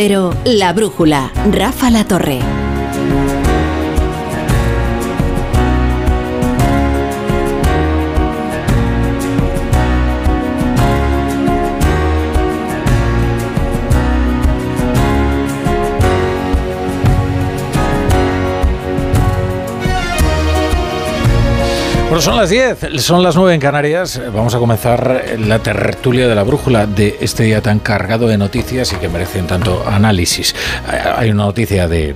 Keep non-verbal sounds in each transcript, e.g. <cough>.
Cero, La Brújula, Rafa La Torre. Bueno, son las 10, son las 9 en Canarias. Vamos a comenzar la tertulia de la brújula de este día tan cargado de noticias y que merecen tanto análisis. Hay una noticia de,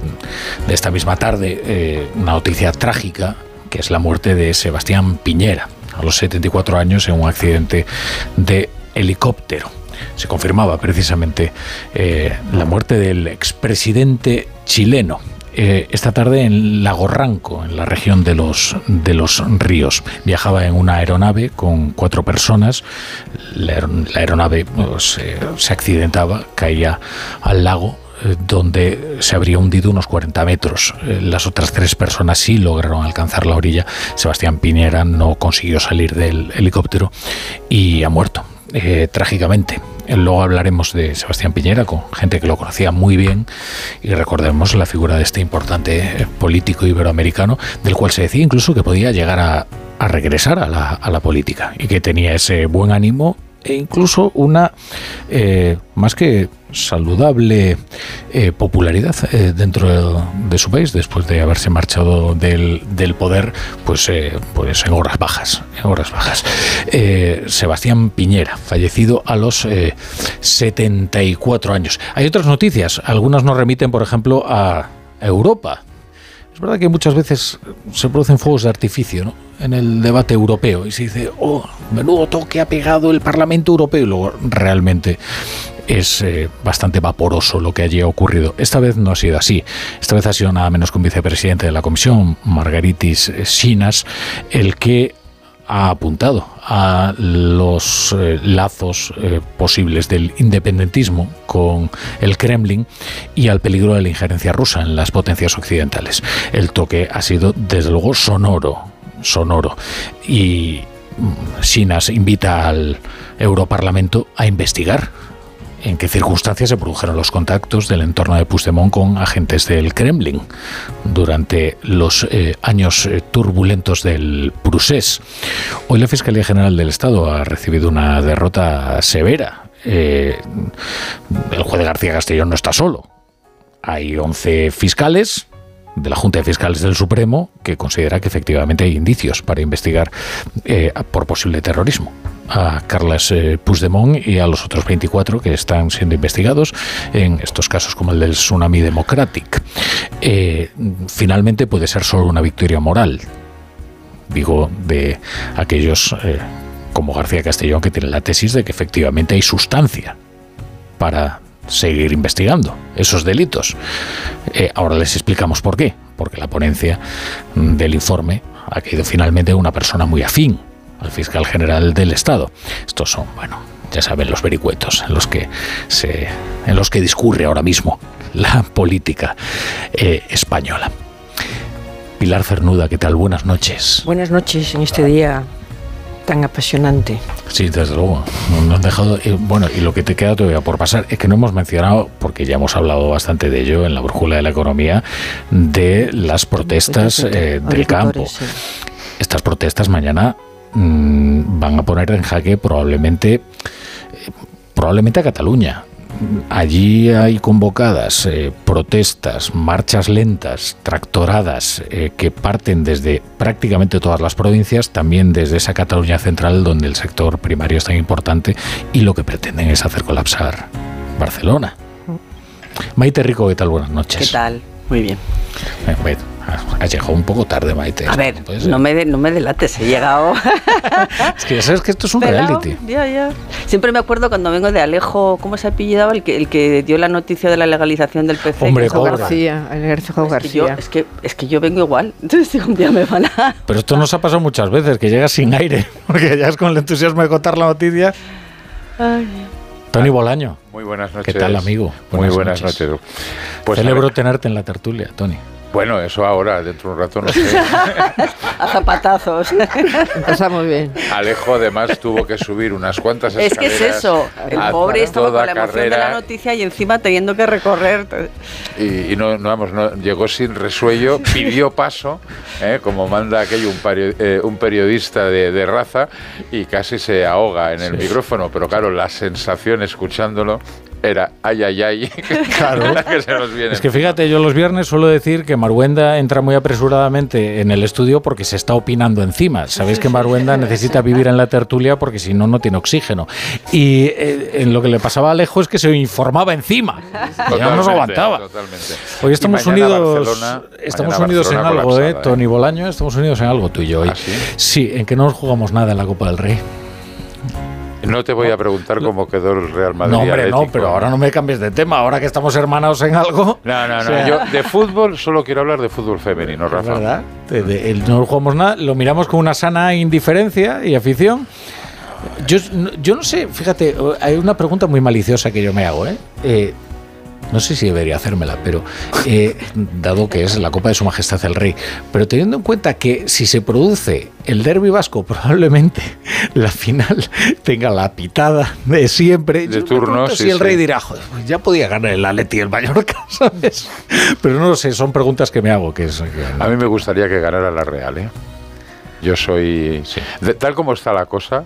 de esta misma tarde, eh, una noticia trágica, que es la muerte de Sebastián Piñera, a los 74 años, en un accidente de helicóptero. Se confirmaba precisamente eh, la muerte del expresidente chileno, eh, esta tarde en Lagorranco, en la región de los, de los ríos. Viajaba en una aeronave con cuatro personas. La, aer- la aeronave pues, eh, se accidentaba, caía al lago eh, donde se habría hundido unos 40 metros. Las otras tres personas sí lograron alcanzar la orilla. Sebastián Piñera no consiguió salir del helicóptero y ha muerto eh, trágicamente. Luego hablaremos de Sebastián Piñera con gente que lo conocía muy bien y recordemos la figura de este importante eh, político iberoamericano del cual se decía incluso que podía llegar a, a regresar a la, a la política y que tenía ese buen ánimo e incluso una eh, más que saludable eh, popularidad eh, dentro de, su país después de haberse marchado del, del poder pues pues en horas bajas en horas bajas. Sebastián Piñera fallecido a los eh, 74 años. Hay otras noticias. Algunas nos remiten por ejemplo a Europa es verdad que muchas veces se producen fuegos de artificio en el debate europeo y se dice, oh, menudo toque ha pegado el Parlamento Europeo y luego realmente es eh, bastante vaporoso lo que allí ha ocurrido. Esta vez no ha sido así. Esta vez ha sido nada menos que un vicepresidente de la Comisión, Margaritis Sinas, el que ha apuntado a los eh, lazos eh, posibles del independentismo con el Kremlin y al peligro de la injerencia rusa en las potencias occidentales. El toque ha sido, desde luego, sonoro, sonoro. Y mm, Sinas invita al Europarlamento a investigar en qué circunstancias se produjeron los contactos del entorno de Puigdemont con agentes del Kremlin durante los eh, años eh, turbulentos del Prusés. Hoy la Fiscalía General del Estado ha recibido una derrota severa. Eh, el juez de García Castellón no está solo. Hay 11 fiscales de la Junta de Fiscales del Supremo que considera que efectivamente hay indicios para investigar eh, por posible terrorismo a Carles eh, Puigdemont y a los otros 24 que están siendo investigados en estos casos como el del Tsunami Democratic. Eh, finalmente puede ser solo una victoria moral, digo, de aquellos como García Castellón que tienen la tesis de que efectivamente hay sustancia para seguir investigando esos delitos. Eh, ahora les explicamos por qué. Porque la ponencia del informe ha caído finalmente una persona muy afín al fiscal general del Estado. Estos son, bueno, ya saben, los vericuetos en los que se, en los que discurre ahora mismo la política eh, española. Pilar Cernuda, ¿qué tal? Buenas noches. Buenas noches en este día tan apasionante. Sí, desde luego. Nos han dejado. eh, bueno, y lo que te queda todavía por pasar es que no hemos mencionado, porque ya hemos hablado bastante de ello en la brújula de la economía, de las protestas eh, del campo. Sí. Estas protestas mañana mm, van a poner en jaque probablemente, eh, probablemente a Cataluña. Allí hay convocadas eh, protestas, marchas lentas, tractoradas eh, que parten desde prácticamente todas las provincias, también desde esa Cataluña central donde el sector primario es tan importante y lo que pretenden es hacer colapsar Barcelona. Maite Rico, ¿qué tal? Buenas noches. ¿Qué tal? Muy bien. Eh, has llegado un poco tarde, Maite. A ver, no me, de- no me delates, he llegado. <laughs> Es que ya sabes que esto es un pelao, reality. Ya, ya. Siempre me acuerdo cuando vengo de Alejo, ¿cómo se apellidaba? El que, el que dio la noticia de la legalización del PC. Hombre, Gorga. García, el García Es que, yo, García. es, que, es que yo vengo igual. <laughs> Entonces un día me van a... Pero esto nos ha pasado muchas veces, que llegas sin aire, <laughs> porque ya es con el entusiasmo de contar la noticia. Ay. Tony Bolaño, Muy buenas noches. ¿qué tal, amigo? Muy buenas noches. Pues a Celebro tenerte en la tertulia, Tony. Bueno, eso ahora, dentro de un rato, no sé. <laughs> a zapatazos. Muy bien. Alejo además tuvo que subir unas cuantas Es que escaleras. es eso. El pobre estaba con la emoción de la noticia y encima teniendo que recorrer. Y, y no, no, vamos, no, llegó sin resuello, pidió paso, ¿eh? como manda aquello un, pari- eh, un periodista de, de raza, y casi se ahoga en el micrófono. Pero claro, la sensación escuchándolo era ay, ay, ay, <laughs> <laughs> Claro. la que se nos viene. Es que fíjate, yo los viernes suelo decir que Maruenda entra muy apresuradamente en el estudio porque se está opinando encima. Sabéis que Maruenda necesita vivir en la tertulia porque si no, no tiene oxígeno. Y eh, en lo que le pasaba a Alejo es que se informaba encima. Ya no nos aguantaba. totalmente. Hoy estamos unidos, Barcelona- estamos unidos en algo, ¿eh? colapsada, Tony Bolaño, estamos unidos en algo tú y yo hoy. ¿Ah, sí? Sí, en que no nos jugamos nada en la Copa del Rey. No te voy a preguntar cómo quedó el Real Madrid. No, hombre, no, pero ahora no me cambies de tema. Ahora que estamos hermanados en algo. No, no, no. O sea, Yo de fútbol solo quiero hablar de fútbol femenino, Rafa. verdad. De- no jugamos nada, lo miramos con una sana indiferencia y afición. Yo, no- yo no sé, fíjate, hay una pregunta muy maliciosa que yo me hago, ¿eh? Eh, no sé si debería hacérmela, pero eh, dado que es la Copa de Su Majestad el Rey, pero teniendo en cuenta que si se produce el derby vasco, <laughs> probablemente la final tenga la pitada de siempre. De Yo me turno, pregunto sí, si el Rey dirá, "Joder, pues ya podía ganar el Atleti y el Mallorca, <laughs> ¿sabes? Pero no lo sé, son preguntas que me hago. Que es, que- A mí me gustaría que ganara la Real, ¿eh? Yo soy... Sí. de- tal como está la cosa,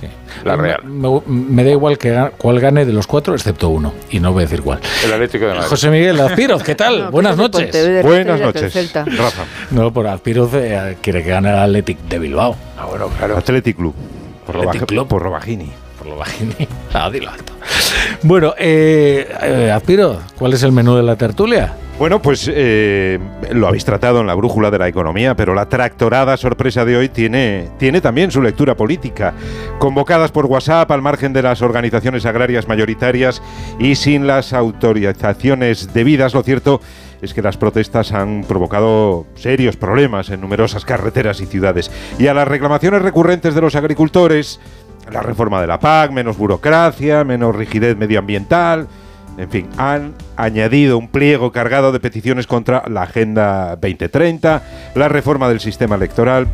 Sí. La Real. Me, me da igual que cuál gane de los cuatro, excepto uno. Y no voy a decir cuál. el Atlético de Madrid. José Miguel Azpiroz, ¿qué tal? <laughs> No, Buenas noches. Buenas noches. Rafa. No, por Azpiroz eh, quiere que gane el Athletic de Bilbao. Ah, bueno, claro. Athletic Club. Por, Athletic Club. por Robagini. Por lo bajini. Ah, dilo alto. Bueno, eh, eh, Azpiroz, ¿cuál es el menú de la tertulia? Bueno, pues eh, lo habéis tratado en la brújula de la economía, pero la tractorada sorpresa de hoy tiene, tiene también su lectura política. Convocadas por WhatsApp al margen de las organizaciones agrarias mayoritarias y sin las autorizaciones debidas, lo cierto es que las protestas han provocado serios problemas en numerosas carreteras y ciudades. Y a las reclamaciones recurrentes de los agricultores, la reforma de la PAC, menos burocracia, menos rigidez medioambiental, en fin, han añadido un pliego cargado de peticiones contra la Agenda 2030, la reforma del sistema electoral,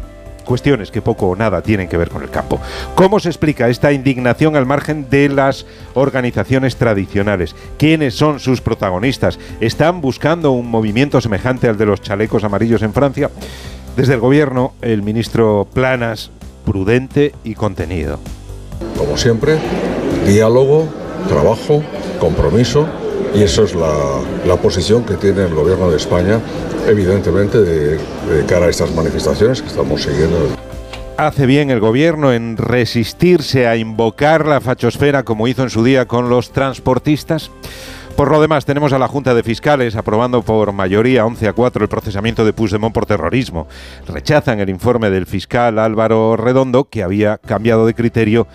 cuestiones que poco o nada tienen que ver con el campo. ¿Cómo se explica esta indignación al margen de las organizaciones tradicionales? ¿Quiénes son sus protagonistas? ¿Están buscando un movimiento semejante al de los chalecos amarillos en Francia? Desde el gobierno, el ministro Planas, prudente y contenido. Como siempre, diálogo, trabajo, compromiso y eso es la, la posición que tiene el gobierno de España, evidentemente, de, de cara a estas manifestaciones que estamos siguiendo. Hace bien el gobierno en resistirse a invocar la fachosfera como hizo en su día con los transportistas. Por lo demás, tenemos a la Junta de Fiscales aprobando por mayoría 11 a 4 el procesamiento de Puigdemont por terrorismo. Rechazan el informe del fiscal Álvaro Redondo, que había cambiado de criterio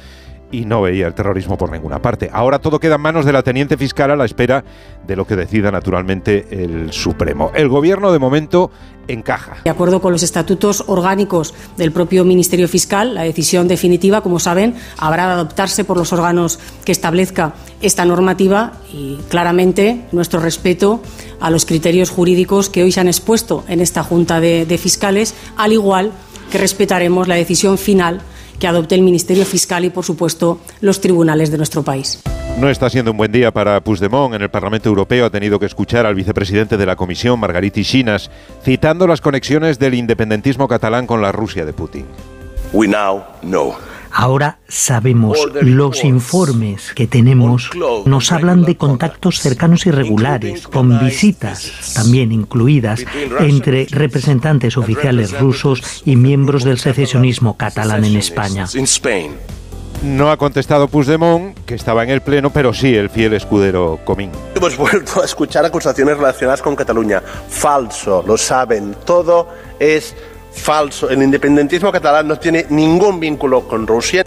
y no veía el terrorismo por ninguna parte. Ahora todo queda en manos de la teniente fiscal a la espera de lo que decida naturalmente el Supremo. El gobierno de momento De acuerdo con los estatutos orgánicos del propio Ministerio Fiscal, la decisión definitiva, como saben, habrá de adoptarse por los órganos que establezca esta normativa y claramente nuestro respeto a los criterios jurídicos que hoy se han expuesto en esta Junta de Fiscales, al igual que respetaremos la decisión final que adopte el Ministerio Fiscal y, por supuesto, los tribunales de nuestro país. No está siendo un buen día para Puigdemont. En el Parlamento Europeo ha tenido que escuchar al vicepresidente de la Comisión, Margariti Chinas, citando las conexiones del independentismo catalán con la Rusia de Putin. We now know. Ahora sabemos, los informes que tenemos nos hablan de contactos cercanos y regulares, con visitas también incluidas entre representantes oficiales rusos y miembros del secesionismo catalán en España. In Spain. No ha contestado Puigdemont, que estaba en el Pleno, pero sí el fiel escudero Comín. Hemos vuelto a escuchar acusaciones relacionadas con Cataluña. Falso, lo saben. Todo es falso. El independentismo catalán no tiene ningún vínculo con Rusia.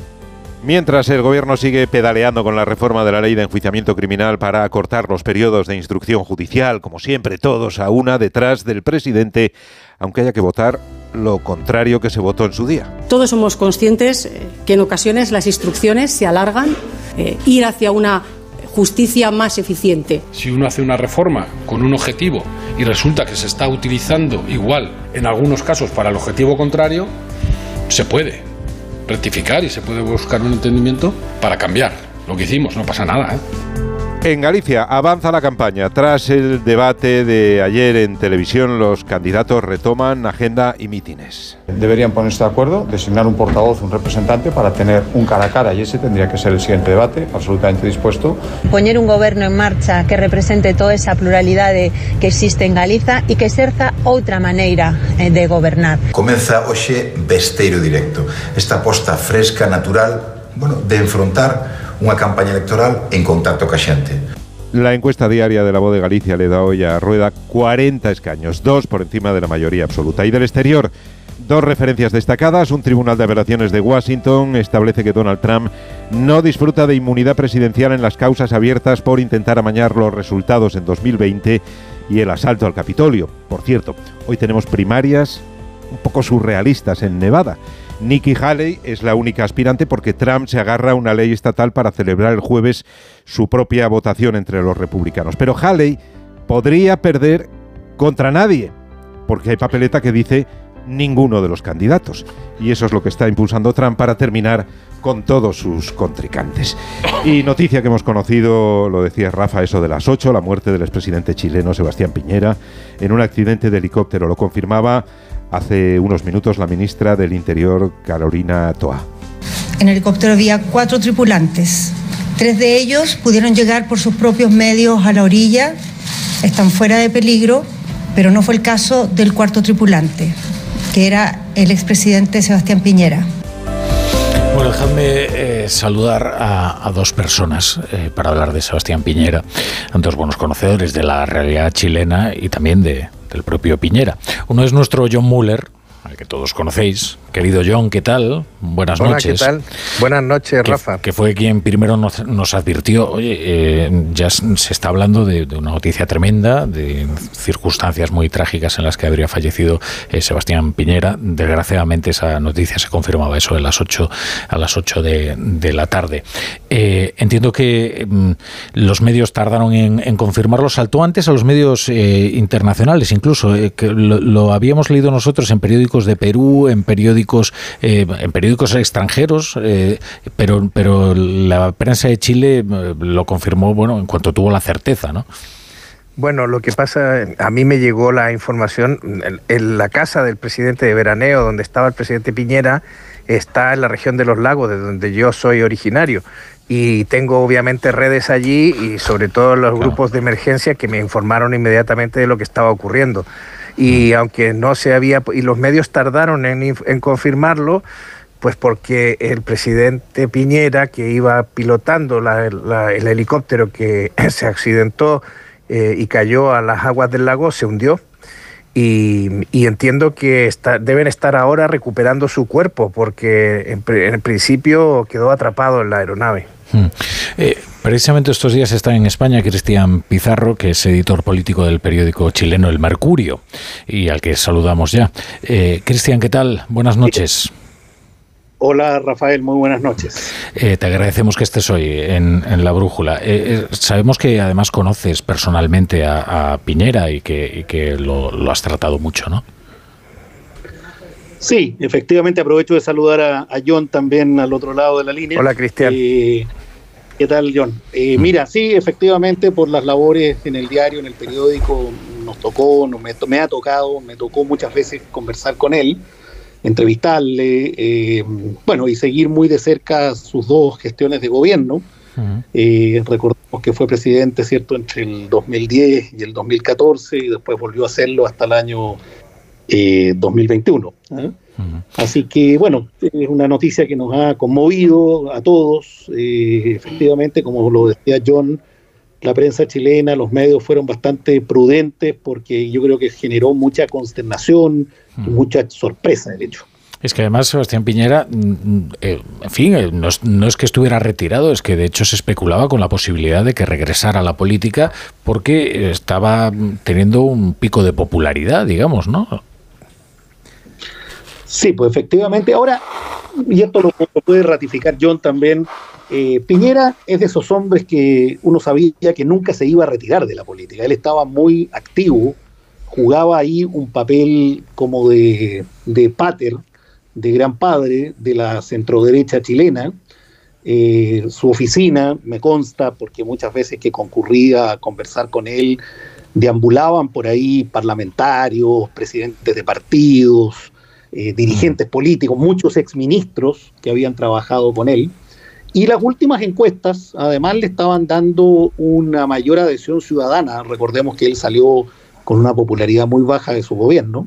Mientras el gobierno sigue pedaleando con la reforma de la ley de enjuiciamiento criminal para acortar los periodos de instrucción judicial, como siempre, todos a una detrás del presidente, aunque haya que votar lo contrario que se votó en su día. Todos somos conscientes eh, que en ocasiones las instrucciones se alargan, eh, ir hacia una justicia más eficiente. Si uno hace una reforma con un objetivo y resulta que se está utilizando igual en algunos casos para el objetivo contrario, se puede rectificar y se puede buscar un entendimiento para cambiar. Lo que hicimos, no pasa nada. ¿eh? En Galicia avanza la campaña. Tras el debate de ayer en televisión, los candidatos retoman agenda y mítines. Deberían ponerse de acuerdo, designar un portavoz, un representante para tener un cara a cara y ese tendría que ser el siguiente debate, absolutamente dispuesto. Poner un gobierno en marcha que represente toda esa pluralidad que existe en Galiza y que exerza otra manera eh, de gobernar. Comienza hoxe Besteiro Directo, esta aposta fresca, natural, bueno, de enfrentar unha campaña electoral en contacto ca. La encuesta diaria de la voz de Galicia le da hoy a Rueda 40 escaños, dos por encima de la mayoría absoluta. Y del exterior, dos referencias destacadas. Un tribunal de apelaciones de Washington establece que Donald Trump no disfruta de inmunidad presidencial en las causas abiertas por intentar amañar los resultados en 2020 y el asalto al Capitolio. Por cierto, hoy tenemos primarias un poco surrealistas en Nevada. Nikki Haley es la única aspirante porque Trump se agarra a una ley estatal para celebrar el jueves su propia votación entre los republicanos. Pero Haley podría perder contra nadie, porque hay papeleta que dice ninguno de los candidatos. Y eso es lo que está impulsando Trump para terminar con todos sus contrincantes. Y noticia que hemos conocido, lo decía Rafa, eso de las 8, la muerte del expresidente chileno Sebastián Piñera en un accidente de helicóptero. Lo confirmaba hace unos minutos la ministra del Interior, Carolina Toa. En el helicóptero había cuatro tripulantes. Tres de ellos pudieron llegar por sus propios medios a la orilla, están fuera de peligro, pero no fue el caso del cuarto tripulante, que era el expresidente Sebastián Piñera. Bueno, dejadme eh, saludar a, dos personas eh, para hablar de Sebastián Piñera, dos buenos conocedores de la realidad chilena y también de, del propio Piñera. Uno es nuestro John Muller, al que todos conocéis. Querido John, ¿qué tal? Buenas Hola, noches. ¿qué tal? Buenas noches, Rafa. Que fue quien primero nos, advirtió, oye, eh, ya se está hablando de, una noticia tremenda, de circunstancias muy trágicas en las que habría fallecido eh, Sebastián Piñera. Desgraciadamente esa noticia se confirmaba eso a las 8, a las 8 de, la tarde. Eh, entiendo que mm, los medios tardaron en, confirmarlo. Saltó antes a los medios internacionales, incluso. que lo habíamos leído nosotros en periódicos de Perú, en periódicos eh, en periódicos extranjeros, eh, pero, pero la prensa de Chile eh, lo confirmó, bueno, en cuanto tuvo la certeza, ¿no? Bueno, lo que pasa, a mí me llegó la información, en la casa del presidente de Veraneo, donde estaba el presidente Piñera, está en la región de los lagos, de donde yo soy originario. Y tengo obviamente redes allí y sobre todo los grupos de emergencia que me informaron inmediatamente de lo que estaba ocurriendo y aunque no se había, y los medios tardaron en, confirmarlo, pues porque el presidente Piñera, que iba pilotando el helicóptero que <laughs> se accidentó eh, y cayó a las aguas del lago, se hundió. Y, entiendo que deben estar ahora recuperando su cuerpo, porque en, en principio quedó atrapado en la aeronave. Hmm. Eh, precisamente estos días está en España Cristian Pizarro, que es editor político del periódico chileno El Mercurio, y al que saludamos ya. Eh, Cristian, ¿qué tal? Buenas noches. Hola Rafael, muy buenas noches. Eh, te agradecemos que estés hoy en, La Brújula. sabemos que además conoces personalmente a, Piñera y que, lo, has tratado mucho, ¿no? Sí, efectivamente aprovecho de saludar a, John también al otro lado de la línea. Hola Cristian. ¿Qué tal, John? Eh, mm. Mira, sí, efectivamente, por las labores en el diario, en el periódico, nos tocó, me, ha tocado, me tocó muchas veces conversar con él, entrevistarle, eh, bueno, y seguir muy de cerca sus dos gestiones de gobierno. Eh, recordemos que fue presidente, ¿cierto?, entre el 2010 y el 2014, y después volvió a hacerlo hasta el año 2021. Así que, bueno, es una noticia que nos ha conmovido a todos. Eh, efectivamente, como lo decía John, la prensa chilena, los medios fueron bastante prudentes porque yo creo que generó mucha consternación y mucha sorpresa, de hecho. Es que además Sebastián Piñera, mm, mm, eh, en fin, eh, no es, no es, que estuviera retirado, es que de hecho se especulaba con la posibilidad de que regresara a la política porque estaba teniendo un pico de popularidad, digamos, ¿no? Sí, pues efectivamente. Ahora, y esto lo, puede ratificar John también, eh, Piñera es de esos hombres que uno sabía que nunca se iba a retirar de la política. Él estaba muy activo jugaba ahí un papel como de, de pater, de gran padre de la centroderecha chilena. Eh, su oficina, me consta, porque muchas veces que concurría a conversar con él, deambulaban por ahí parlamentarios, presidentes de partidos, eh, dirigentes políticos, muchos exministros que habían trabajado con él. Y las últimas encuestas, además, le estaban dando una mayor adhesión ciudadana. Recordemos que él salió con una popularidad muy baja de su gobierno,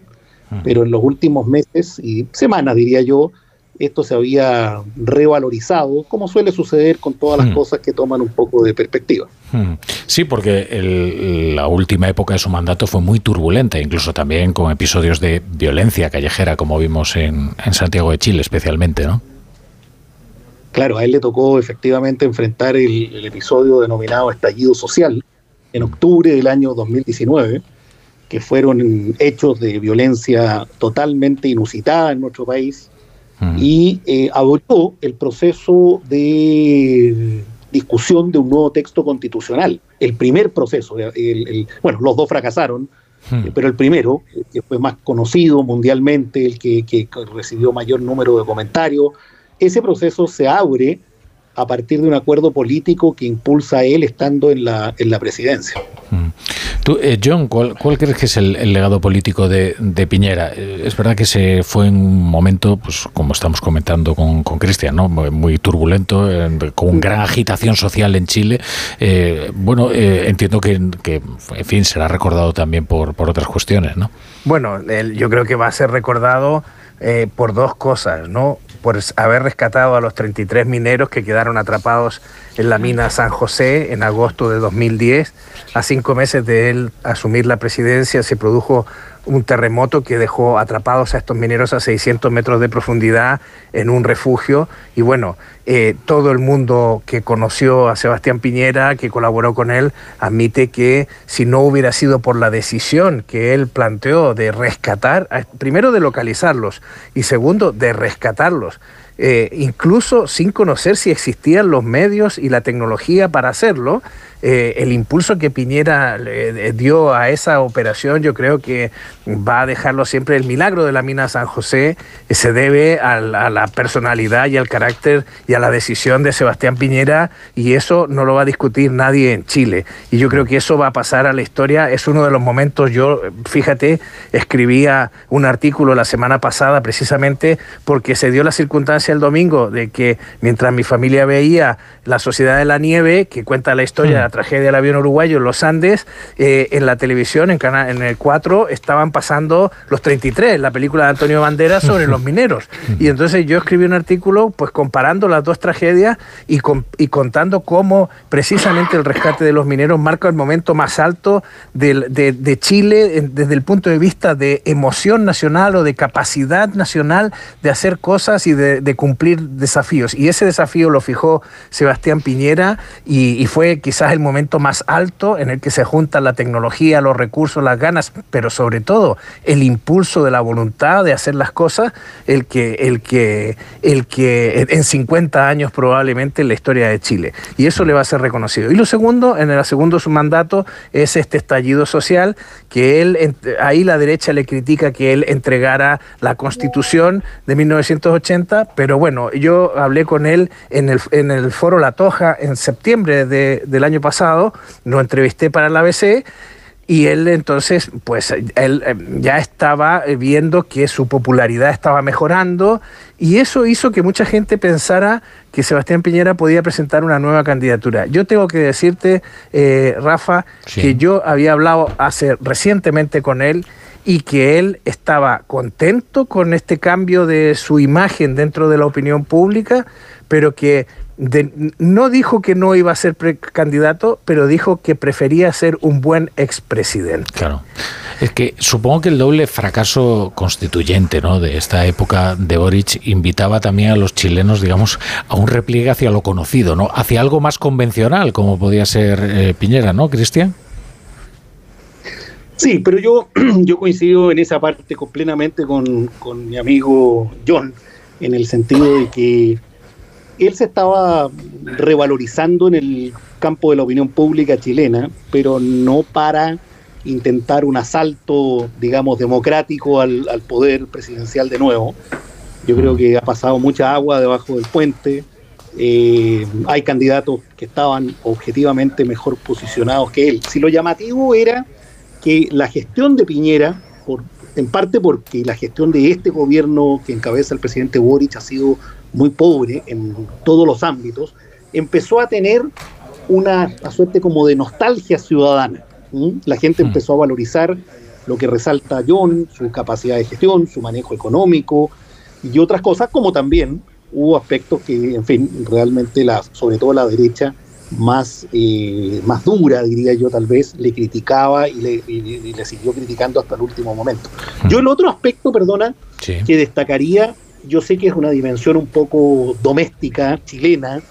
pero en los últimos meses y semanas, diría yo, esto se había revalorizado, como suele suceder con todas las cosas que toman un poco de perspectiva. Sí, porque el- la última época de su mandato fue muy turbulenta, incluso también con episodios de violencia callejera, como vimos en, en Santiago de Chile especialmente, ¿no? Claro, a él le tocó efectivamente enfrentar el, el episodio denominado estallido social en octubre del año 2019, que fueron hechos de violencia totalmente inusitada en nuestro país y eh, el proceso de discusión de un nuevo texto constitucional, el primer proceso, el- el- bueno, los dos fracasaron, eh, pero el primero, que fue más conocido mundialmente, el que, que recibió mayor número de comentarios, ese proceso se abre a partir de un acuerdo político que impulsa a él estando en la, en la presidencia. Tú, eh, John, ¿cuál, cuál crees que es el, el legado político de, de Piñera? Eh, es verdad que se fue en un momento, pues como estamos comentando con con Cristian, ¿no? muy, muy turbulento, eh, con gran agitación social en Chile. Eh, bueno, eh, entiendo que, que, en fin, será recordado también por, por otras cuestiones, ¿no? Bueno, él- yo creo que va a ser recordado eh, por dos cosas, ¿no? Por haber rescatado a los 33 mineros que quedaron atrapados en la mina San José en agosto de 2010. A cinco meses de él asumir la presidencia se produjo un terremoto que dejó atrapados a estos mineros a 600 metros de profundidad en un refugio. Y bueno, eh, todo el mundo que conoció a Sebastián Piñera, que colaboró con él, admite que si no hubiera sido por la decisión que él planteó de rescatar, primero de localizarlos y segundo de rescatarlos, eh, incluso sin conocer si existían los medios y la tecnología para hacerlo, eh, el impulso que Piñera le- eh, dio a esa operación, yo creo que va a dejarlo siempre. El milagro de la mina San José eh, se debe a, la personalidad y al carácter y a la decisión de Sebastián Piñera, y eso no lo va a discutir nadie en Chile. Y yo creo que eso va a pasar a la historia. Es uno de los momentos, yo, fíjate, escribía un artículo la semana pasada precisamente porque se dio la circunstancia el domingo de que mientras mi familia veía La Sociedad de la Nieve, que cuenta la historia la tragedia del avión uruguayo en los Andes, eh, en la televisión, en, cana- en el 4, estaban pasando los 33, la película de Antonio Banderas sobre los mineros. Y entonces yo escribí un artículo pues comparando las dos tragedias y, con- y contando cómo precisamente el rescate de los mineros marca el momento más alto de, Chile desde el punto de vista de emoción nacional o de capacidad nacional de hacer cosas y de, de cumplir desafíos. Y ese desafío lo fijó Sebastián Piñera y, y fue quizás el momento más alto en el que se juntan la tecnología, los recursos, las ganas, pero sobre todo el impulso de la voluntad de hacer las cosas, el que, el que, el que en 50 años probablemente en la historia de Chile. Y eso le va a ser reconocido. Y lo segundo, en el segundo su mandato, es este estallido social, que él, ahí la derecha le critica que él entregara la constitución de 1980, pero bueno, yo hablé con él en el, en el foro La Toja en septiembre de- del año pasado, lo entrevisté para la ABC. Y él entonces, pues él eh, ya estaba eh, viendo que su popularidad estaba mejorando y eso hizo que mucha gente pensara que Sebastián Piñera podía presentar una nueva candidatura. Yo tengo que decirte, eh, Rafa, que yo había hablado hace recientemente con él y que él estaba contento con este cambio de su imagen dentro de la opinión pública, pero que de- no dijo que no iba a ser precandidato, pero dijo que prefería ser un buen expresidente. Claro. Es que supongo que el doble fracaso constituyente ¿no? de esta época de Boric invitaba también a los chilenos, digamos, a un repliegue hacia lo conocido, ¿no? hacia algo más convencional, como podía ser eh, Piñera, ¿no, Cristian? Sí, pero yo, <clears throat> yo coincido en esa parte con- plenamente con, con mi amigo John, en el sentido de que él se estaba revalorizando en el campo de la opinión pública chilena, pero no para intentar un asalto, digamos, democrático al, al poder presidencial de nuevo. Yo creo que ha pasado mucha agua debajo del puente. Eh, hay candidatos que estaban objetivamente mejor posicionados que él. Si lo llamativo era que la gestión de Piñera, en parte porque la gestión de este gobierno que encabeza el presidente Boric ha sido muy pobre en todos los ámbitos, empezó a tener una, una suerte como de nostalgia ciudadana. ¿m? La gente empezó a valorizar lo que resalta John, su capacidad de gestión, su manejo económico y otras cosas, como también hubo aspectos que, en fin, realmente la, sobre todo la derecha más, eh, más dura, diría yo tal vez, le criticaba y le, y- y le siguió criticando hasta el último momento. Yo el otro aspecto, perdona, que destacaría, yo sé que es una dimensión un poco doméstica, chilena,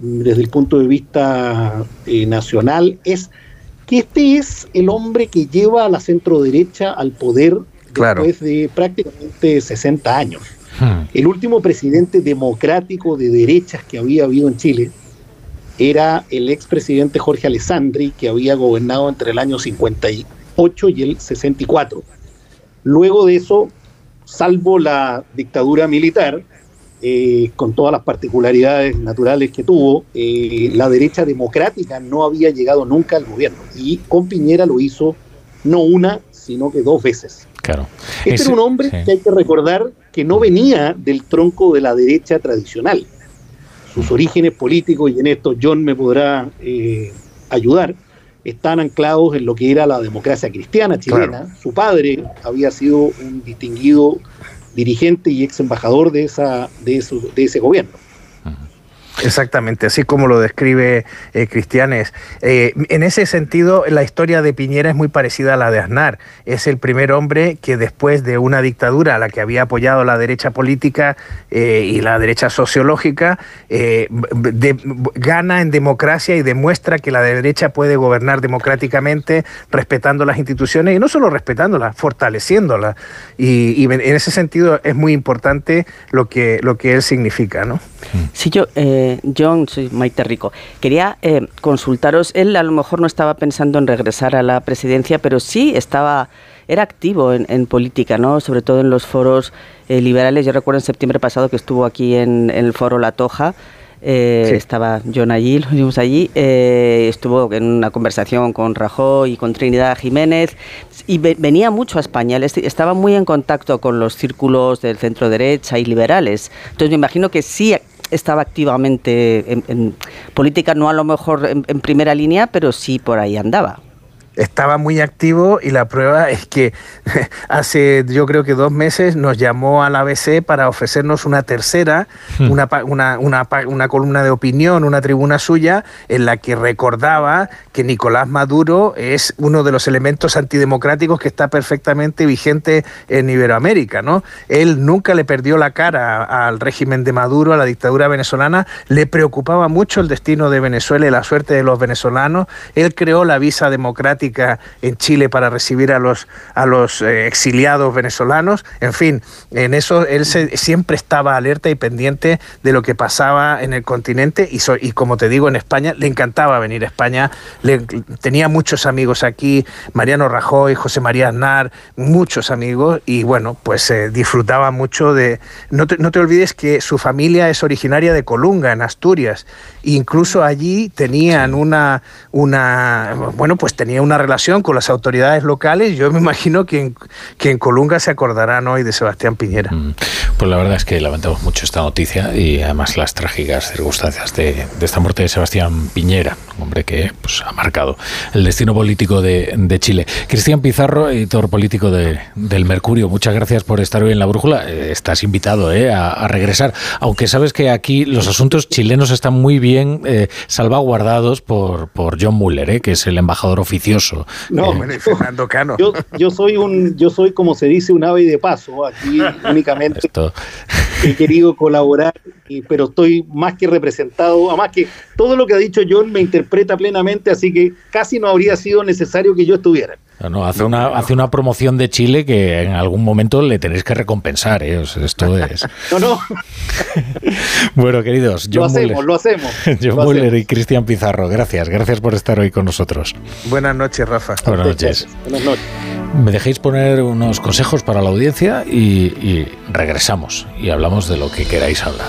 mm, desde el punto de vista eh, nacional, es que este es el hombre que lleva a la centro derecha al poder Claro. después de prácticamente 60 años. El último presidente democrático de derechas que había habido en Chile era el expresidente Jorge Alessandri, que había gobernado entre el año 58 y el 64. Luego de eso, salvo la dictadura militar, eh, con todas las particularidades naturales que tuvo, eh, la derecha democrática no había llegado nunca al gobierno. Y con Piñera lo hizo no una, sino que dos veces. Claro. Este Ese- era un hombre sí. que hay que recordar que no venía del tronco de la derecha tradicional. Sus orígenes políticos, y en esto John me podrá eh, ayudar, están anclados en lo que era la democracia cristiana chilena. Su padre había sido un distinguido dirigente y ex embajador de, esa, de, eso- de ese gobierno. Exactamente, así como lo describe eh, Cristianes. Eh, en ese sentido, la historia de Piñera es muy parecida a la de Aznar. Es el primer hombre que después de una dictadura a la que había apoyado la derecha política eh, y la derecha sociológica, eh, de- gana en democracia y demuestra que la derecha puede gobernar democráticamente, respetando las instituciones y no solo respetándolas, fortaleciéndolas. Y, en ese sentido es muy importante lo que, lo que él significa, ¿no? Sí, yo, John, soy Maite Rico. Quería eh, consultaros, él a lo mejor no estaba pensando en regresar a la presidencia, pero sí estaba, era activo en, en política, ¿no? Sobre todo en los foros eh, liberales. Yo recuerdo en septiembre pasado que estuvo aquí en, en el foro La Toja. eh, Sí. Estaba John allí, lo vimos allí, eh, estuvo en una conversación con Rajoy y con Trinidad Jiménez y ve- venía mucho a España, estaba muy en contacto con los círculos del centro derecha y liberales. Entonces me imagino que sí estaba activamente en, política, no a lo mejor en primera línea, pero sí por ahí andaba. Estaba muy activo y la prueba <laughs> es que <laughs> hace yo creo que dos meses nos llamó al ABC para ofrecernos una tercera, Hmm. una, una, una, una columna de opinión, una tribuna suya en la que recordaba que Nicolás Maduro es uno de los elementos antidemocráticos que está perfectamente vigente en Iberoamérica. ¿no? Él nunca le perdió la cara al régimen de Maduro, a la dictadura venezolana, le preocupaba mucho el destino de Venezuela y la suerte de los venezolanos. Él creó la visa democrática en Chile para recibir a los, a los eh, exiliados venezolanos. En fin, en eso él se- siempre estaba alerta y pendiente de lo que pasaba en el continente y, so- y como te digo, en España le encantaba venir a España. Le, tenía muchos amigos aquí, Mariano Rajoy, José María Aznar, muchos amigos y bueno, pues eh, disfrutaba mucho de... No te, no te olvides que su familia es originaria de Colunga, en Asturias. Incluso allí tenían una, una, bueno, pues tenía una relación con las autoridades locales. Yo me imagino que en, que en Colunga se acordarán hoy de Sebastián Piñera. Pues la verdad es que lamentamos mucho esta noticia y además las trágicas circunstancias de, de esta muerte de Sebastián Piñera, hombre que pues, ha marcado el destino político de, de Chile. Cristian Pizarro, editor político de- del Mercurio, muchas gracias por estar hoy en la brújula. Eh, Estás invitado eh, a, a regresar, aunque sabes que aquí los asuntos chilenos están muy bien eh, salvaguardados por, por John Muller, eh, que es el embajador oficioso. No, Eh, Fernando Cano. Yo, yo soy un, yo soy como se dice un ave de paso. Aquí únicamente he querido colaborar, y- pero estoy más que representado. Además que todo lo que ha dicho John me interpreta plenamente, así que casi no habría sido necesario que yo estuviera. No, hace, una, hace una promoción de Chile que en algún momento le tenéis que recompensar. ¿eh? O sea, esto <laughs> es. No, no. <laughs> bueno, queridos, lo John hacemos, Muller, lo hacemos. <laughs> John lo Muller hacemos. y Cristian Pizarro, gracias. Gracias por estar hoy con nosotros. Buenas noches, Rafa. Buenas noches. Buenas noches. Me dejéis poner unos consejos para la audiencia y, y regresamos y hablamos de lo que queráis hablar.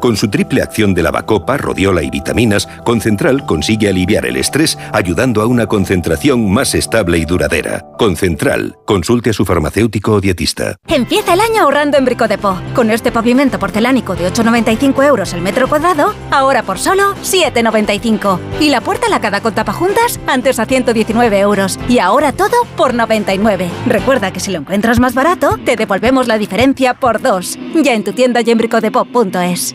Con su triple acción de lavacopa, rodiola y vitaminas, Concentral consigue aliviar el estrés ayudando a una concentración más estable y duradera. Concentral. Consulte a su farmacéutico o dietista. Empieza el año ahorrando en Brico Depot. Con este pavimento porcelánico de 8,95 euros el metro cuadrado, ahora por solo 7,95. Y la puerta lacada con tapajuntas, antes a 119 euros. Y ahora todo por 99. Recuerda que si lo encuentras más barato, te devolvemos la diferencia por dos. Ya en tu tienda y en bricodepot.es.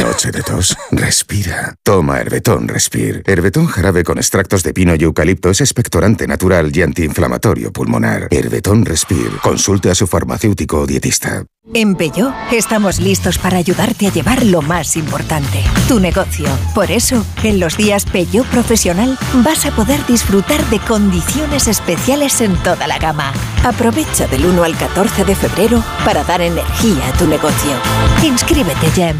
Noche de tos. Respira. Toma Herbetón Respir. Herbetón jarabe con extractos de pino y eucalipto es expectorante natural y antiinflamatorio pulmonar. Herbetón Respir. Consulte a su farmacéutico o dietista. En Peugeot estamos listos para ayudarte a llevar lo más importante, tu negocio. Por eso, en los días Peugeot Profesional vas a poder disfrutar de condiciones especiales en toda la gama. Aprovecha del 1 al 14 de febrero para dar energía a tu negocio. Inscríbete ya en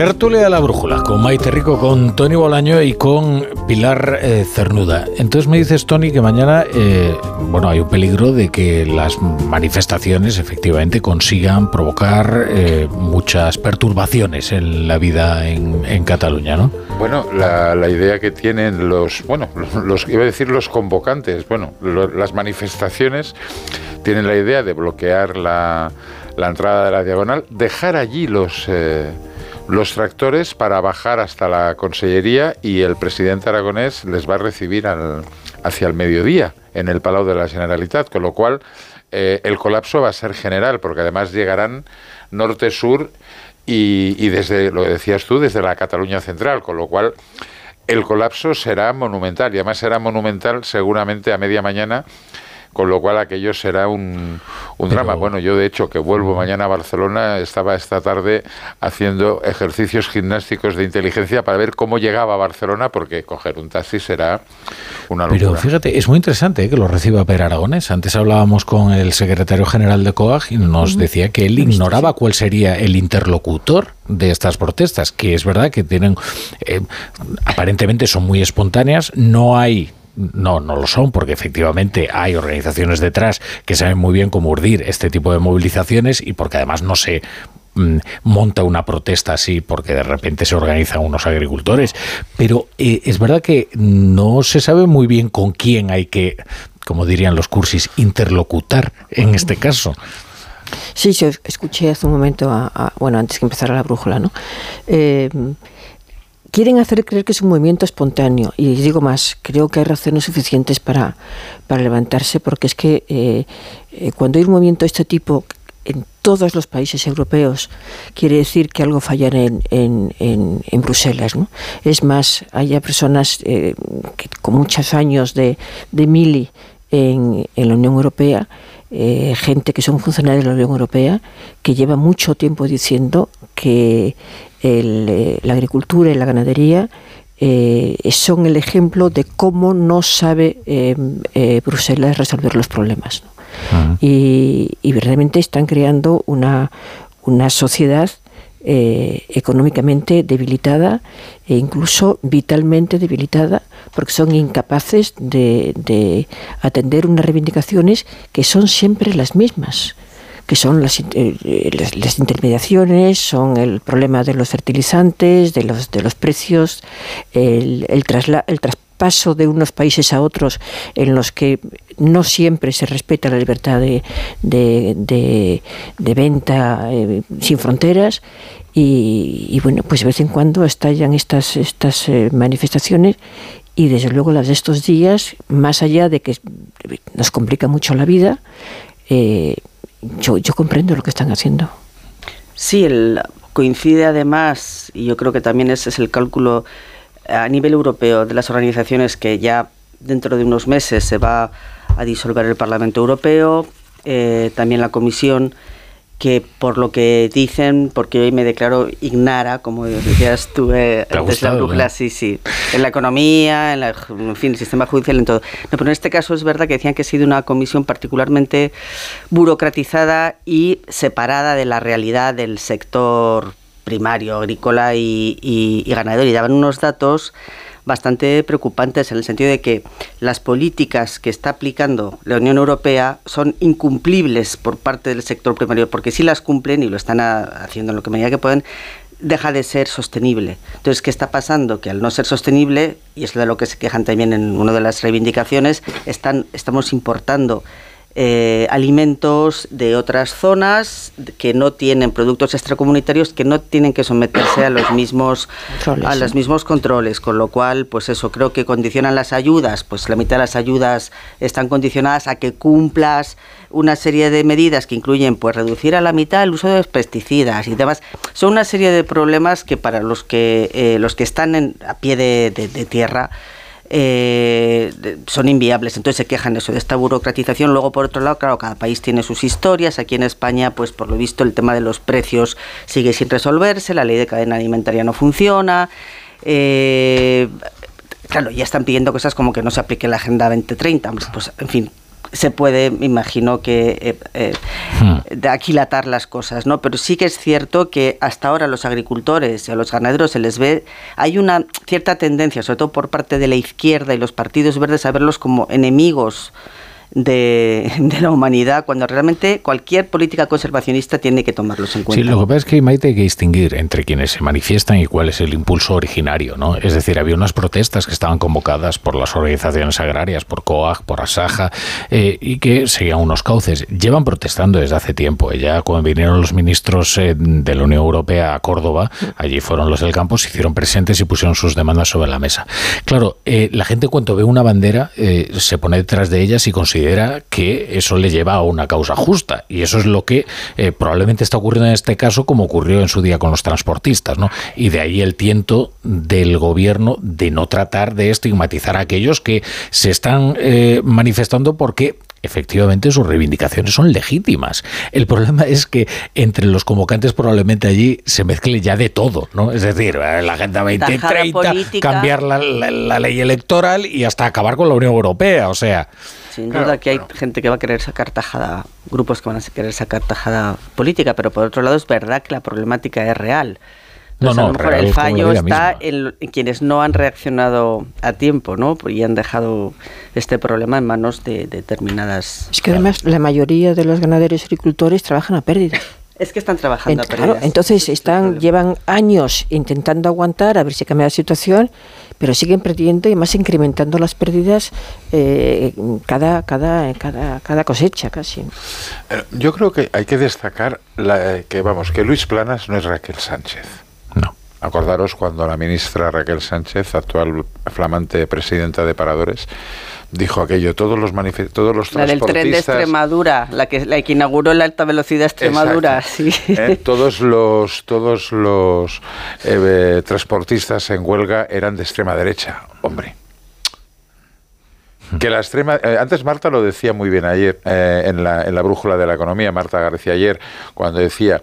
Tertulia de la brújula con Maite Rico, con Tony Bolaño y con Pilar eh, Cernuda. Entonces me dices, Tony, que mañana eh, bueno, hay un peligro de que las manifestaciones efectivamente consigan provocar eh, muchas perturbaciones en la vida en, en Cataluña, ¿no? Bueno, la, la, idea que tienen los, bueno, <laughs> los, iba a decir los convocantes, bueno, lo, las manifestaciones tienen la idea de bloquear la, la entrada de la diagonal, dejar allí los los tractores para bajar hasta la consellería y el presidente aragonés les va a recibir al, hacia el mediodía en el Palau de la Generalitat, con lo cual eh, el colapso va a ser general, porque además llegarán norte-sur y, y, desde, lo decías tú, desde la Cataluña central, con lo cual el colapso será monumental y además será monumental seguramente a media mañana con lo cual aquello será un, drama. Bueno, yo de hecho que vuelvo mañana a Barcelona, estaba esta tarde haciendo ejercicios gimnásticos de inteligencia para ver cómo llegaba a Barcelona, porque coger un taxi será una locura. Pero fíjate, es muy interesante ¿eh? que lo reciba Per Aragones. Antes hablábamos con el secretario general de COAG y nos decía que él ignoraba cuál sería el interlocutor de estas protestas, que es verdad que tienen, eh, aparentemente son muy espontáneas, no hay no, no lo son, porque efectivamente hay organizaciones detrás que saben muy bien cómo urdir este tipo de movilizaciones y porque además no se mm, monta una protesta así porque de repente se organizan unos agricultores. Pero eh, es verdad que no se sabe muy bien con quién hay que, como dirían los cursis, interlocutar en este caso. Sí, yo escuché hace un momento, a, bueno, antes que empezara la brújula, ¿no? Eh, quieren hacer creer que es un movimiento espontáneo. Y digo más, creo que hay razones suficientes para, para levantarse, porque es que eh, eh, cuando hay un movimiento de este tipo en todos los países europeos, quiere decir que algo falla en, en, en, Bruselas. ¿no? Es más, hay personas eh, que, con muchos años de, de mili en la Unión Europea, gente que son funcionarios de la Unión Europea, que lleva mucho tiempo diciendo que eh, la agricultura y la ganadería eh, son el ejemplo de cómo no sabe eh, Bruselas resolver los problemas. y, y, realmente están creando una, una sociedad económicamente debilitada e incluso vitalmente debilitada porque son incapaces de, de atender unas reivindicaciones que son siempre las mismas que son las, eh, las, intermediaciones, son el problema de los fertilizantes, de los, de los precios, el, el, el traspaso de unos países a otros en los que no siempre se respeta la libertad de, de, venta eh, sin fronteras y, bueno, pues de vez en cuando estallan estas, estas eh, manifestaciones y desde luego las de estos días, más allá de que nos complica mucho la vida, eh, yo, yo comprendo lo que están haciendo. Sí, coincide además, y yo creo que también ese es el cálculo a nivel europeo de las organizaciones que ya dentro de unos meses se va a disolver el Parlamento Europeo, eh, también la Comisión que por lo que dicen, porque hoy me declaro ignara, como decías tú eh, antes la brújula, sí, sí, en la economía, en, la, en fin, el sistema judicial, en todo. No, pero en este caso es verdad que decían que ha sido una comisión particularmente burocratizada y separada de la realidad del sector primario, agrícola y, ganadero, y daban unos datos bastante preocupantes en el sentido de que las políticas que está aplicando la Unión Europea son incumplibles por parte del sector primario, porque si las cumplen y lo están haciendo en lo que medida que pueden, deja de ser sostenible. Entonces, ¿qué está pasando? Que al no ser sostenible, y es de lo que se quejan también en una de las reivindicaciones, están, estamos importando eh, alimentos de otras zonas que no tienen productos extracomunitarios que no tienen que someterse a los mismos a los mismos controles con lo cual pues eso creo que condicionan las ayudas pues la mitad de las ayudas están condicionadas a que cumplas una serie de medidas que incluyen pues reducir a la mitad el uso de pesticidas y demás. Son una serie de problemas que para los que eh, los que están en, a pie de, de tierra eh, son inviables. Entonces se quejan eso de esta burocratización. Luego, por otro lado, claro, cada país tiene sus historias. Aquí en España, pues por lo visto, el tema de los precios sigue sin resolverse, la ley de cadena alimentaria no funciona. Eh, claro, ya están pidiendo cosas como que no se aplique la Agenda 2030. Pues, en fin, se puede, me imagino que eh, eh, hmm. de aquilatar las cosas, ¿no? Pero sí que es cierto que hasta ahora a los agricultores y a los ganaderos se les ve, hay una cierta tendencia, sobre todo por parte de la izquierda y los partidos verdes, a verlos como enemigos de, la humanidad, cuando realmente cualquier política conservacionista tiene que tomarlos en cuenta. Sí, lo que pasa es que hay que distinguir entre quienes se manifiestan y cuál es el impulso originario, ¿no? Es decir, había unas protestas que estaban convocadas por las organizaciones agrarias, por COAG, por ASAJA, eh, y que seguían unos cauces. Llevan protestando desde hace tiempo. Ya cuando vinieron los ministros eh, de la Unión Europea a Córdoba, allí fueron los del campo, se hicieron presentes y pusieron sus demandas sobre la mesa. Claro, eh, la gente cuando ve una bandera se pone detrás de ellas y considera considera que eso le lleva a una causa justa. Y eso es lo que eh, probablemente está ocurriendo en este caso, como ocurrió en su día con los transportistas. ¿no? Y de ahí el tiento del gobierno de no tratar de estigmatizar a aquellos que se están eh, manifestando porque efectivamente sus reivindicaciones son legítimas. El problema es que entre los convocantes probablemente allí se mezcle ya de todo, ¿no? Es decir, eh, la Agenda 2030, cambiar la, ley electoral y hasta acabar con la Unión Europea, o sea... Sin duda que hay gente que va a querer sacar tajada, grupos que van a querer sacar tajada política, pero por otro lado es verdad que la problemática es real. No, no, el fallo está en, quienes no han reaccionado a tiempo, ¿no? Y han dejado este problema en manos de, determinadas. Es que además la mayoría de los ganaderos y agricultores trabajan a pérdida. Es que están trabajando a pérdida. entonces están, llevan años intentando aguantar a ver si cambia la situación, pero siguen perdiendo y más incrementando las pérdidas eh, cada, cada, cada, cada cosecha casi. Eh, yo creo que hay que destacar la, que vamos que Luis Planas no es Raquel Sánchez. No. Acordaros cuando la ministra Raquel Sánchez, actual flamante presidenta de Paradores, dijo aquello, todos los todos los La del tren de Extremadura, la que, la que inauguró la alta velocidad Extremadura, sí. Eh, todos los, todos los eh, transportistas en huelga eran de extrema derecha, hombre. Que la extrema. Eh, antes Marta lo decía muy bien ayer en, la, en la brújula de la economía, Marta García ayer, cuando decía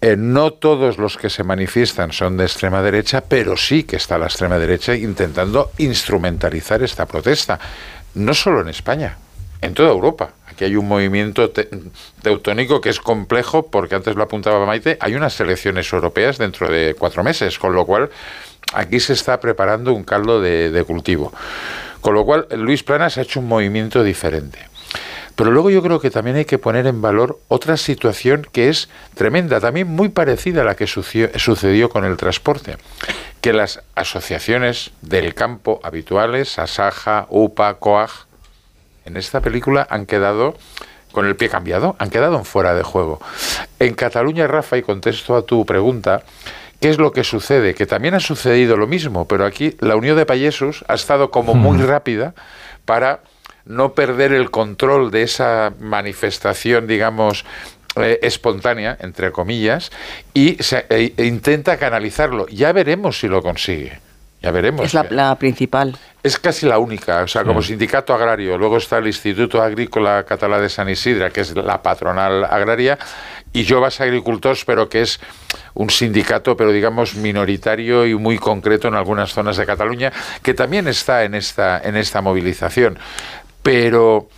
eh, no todos los que se manifiestan son de extrema derecha, pero sí que está la extrema derecha intentando instrumentalizar esta protesta. No solo en España, en toda Europa. Aquí hay un movimiento teutónico que es complejo porque antes lo apuntaba Maite, hay unas elecciones europeas dentro de cuatro meses, con lo cual aquí se está preparando un caldo de, de cultivo. Con lo cual Luis Planas ha hecho un movimiento diferente. Pero luego yo creo que también hay que poner en valor otra situación que es tremenda, también muy parecida a la que sucedió con el transporte, que las asociaciones del campo habituales, Asaja, UPA, COAG, en esta película han quedado con el pie cambiado, han quedado en fuera de juego. En Cataluña, Rafa, y contesto a tu pregunta, ¿qué es lo que sucede? Que también ha sucedido lo mismo, pero aquí la Unión de Payesos ha estado como muy rápida para no perder el control de esa manifestación, digamos, eh, espontánea, entre comillas, y se, e, e intenta canalizarlo. Ya veremos si lo consigue. Ya veremos. Es la, principal. Es casi la única, o sea, como sindicato agrario. Luego está el Instituto Agrícola Catalá de San Isidra, que es la patronal agraria, y Jovas Agricultors, pero que es un sindicato, pero digamos minoritario y muy concreto en algunas zonas de Cataluña, que también está en esta, en esta movilización pero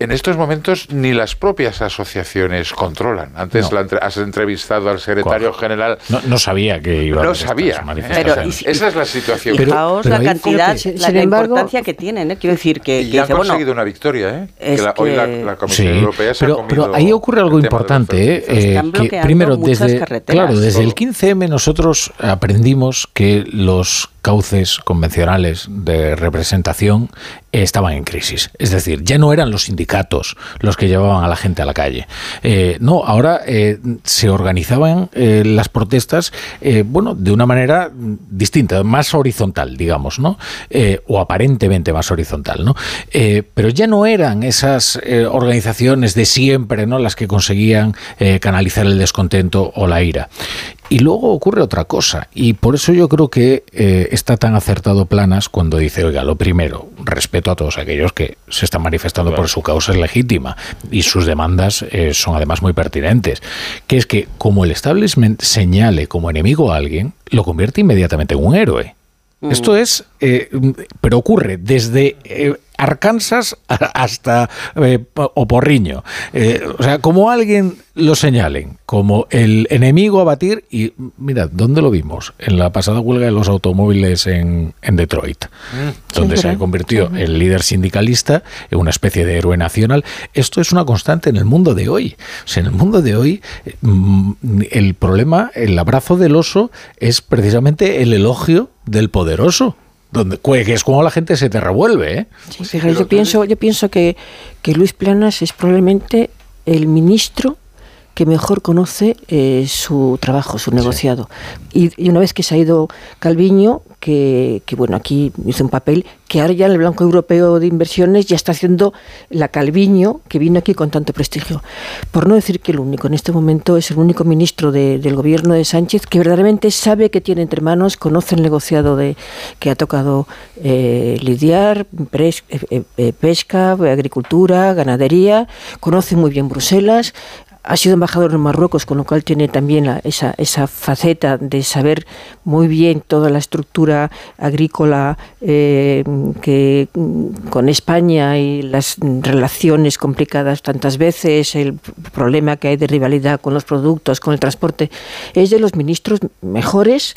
en estos momentos ni las propias asociaciones controlan. Antes has entrevistado al secretario general. No, sabía que iba no sabía. Pero, Esa es la situación. Fijaos la cantidad, la, importancia que tienen. ¿eh? Quiero decir que. Y han conseguido una victoria. ¿eh? hoy la, Comisión Europea se pero, pero ahí ocurre algo importante. ¿eh? eh que primero, desde, claro, desde el 15M nosotros aprendimos que los cauces convencionales de representación estaban en crisis. Es decir, ya no eran los sindicatos los que llevaban a la gente a la calle. Eh, no, ahora eh, se organizaban eh, las protestas, bueno, de una manera distinta, más horizontal, digamos, ¿no? o aparentemente más horizontal, ¿no? pero ya no eran esas organizaciones de siempre, ¿no? Las que conseguían canalizar el descontento o la ira. Y luego ocurre otra cosa, y por eso yo creo que eh, está tan acertado Planas cuando dice, oiga, lo primero, respeto a todos aquellos que se están manifestando por su causa es legítima y sus demandas eh, son además muy pertinentes, que es que como el establishment señale como enemigo a alguien, lo convierte inmediatamente en un héroe. Mm. Esto es, eh, pero ocurre desde Arkansas hasta eh, Oporriño. Eh, o sea, como alguien lo señalen como el enemigo a batir y mira, ¿dónde lo vimos? En la pasada huelga de los automóviles en, Detroit, mm. donde se convirtió el líder sindicalista en una especie de héroe nacional. Esto es una constante en el mundo de hoy. O sea, en el mundo de hoy mm, el problema, el abrazo del oso es precisamente el elogio del poderoso donde que es como la gente se te revuelve. ¿eh? yo pienso, yo pienso que, que Luis Planas es probablemente el ministro que mejor conoce eh, su trabajo, su negociado. Y, y, una vez que se ha ido Calviño, que, que, bueno, aquí hizo un papel que ahora ya en el Banco Europeo de Inversiones ya está haciendo la Calviño, que vino aquí con tanto prestigio. Por no decir que el único, en este momento es el único ministro de, del gobierno de Sánchez que verdaderamente sabe que tiene entre manos, conoce el negociado de que ha tocado eh, lidiar, pres, eh, pesca, agricultura, ganadería, conoce muy bien Bruselas, ha sido embajador en Marruecos, con lo cual tiene también esa, esa faceta de saber muy bien toda la estructura agrícola eh, que con España y las relaciones complicadas tantas veces, el problema que hay de rivalidad con los productos, con el transporte, es de los ministros mejores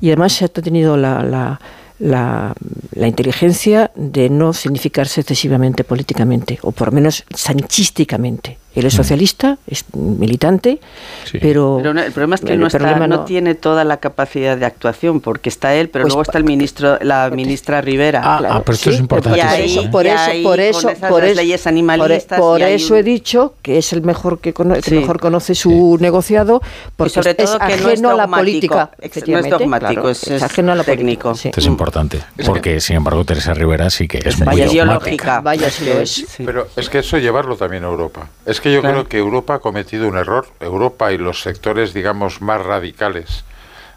y además se ha tenido la, la la, la, inteligencia de no significarse excesivamente políticamente, o por lo menos sanchísticamente. Él es socialista, es militante, sí. pero, pero no, el problema es que no, está, no, no, tiene toda la capacidad de actuación, porque está él, pero pues, luego está el ministro, la ministra Rivera. Ah, claro, ah pero esto sí, es importante. Y ahí, eso, ¿eh? por eso, por eso, por eso, leyes animalistas. Por, por eso un... he dicho que es el mejor que, cono que mejor conoce su negociado, porque y sobre todo es que ajeno no a la política. No es dogmático, claro, es, es, ajeno a la técnico. Política, Esto es importante, porque sin embargo Teresa Rivera sí que es muy Vaya dogmática. Vaya si lo es. Pero es que eso llevarlo también a Europa. Es que yo creo que Europa Europa ha cometido un error, Europa y los sectores, digamos, más radicales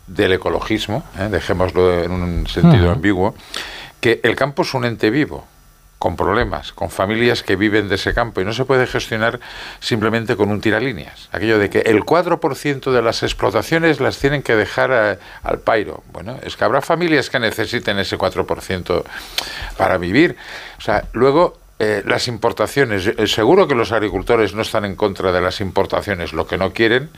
del ecologismo, ¿eh? dejémoslo en un sentido uh -huh. ambiguo, que el campo es un ente vivo, con problemas, con familias que viven de ese campo y no se puede gestionar simplemente con un tiralíneas. Aquello de que el 4% de las explotaciones las tienen que dejar a, al pairo. Bueno, es que habrá familias que necesiten ese 4% para vivir. O sea, luego eh, las importaciones, eh, seguro que los agricultores no están en contra de las importaciones, lo que no quieren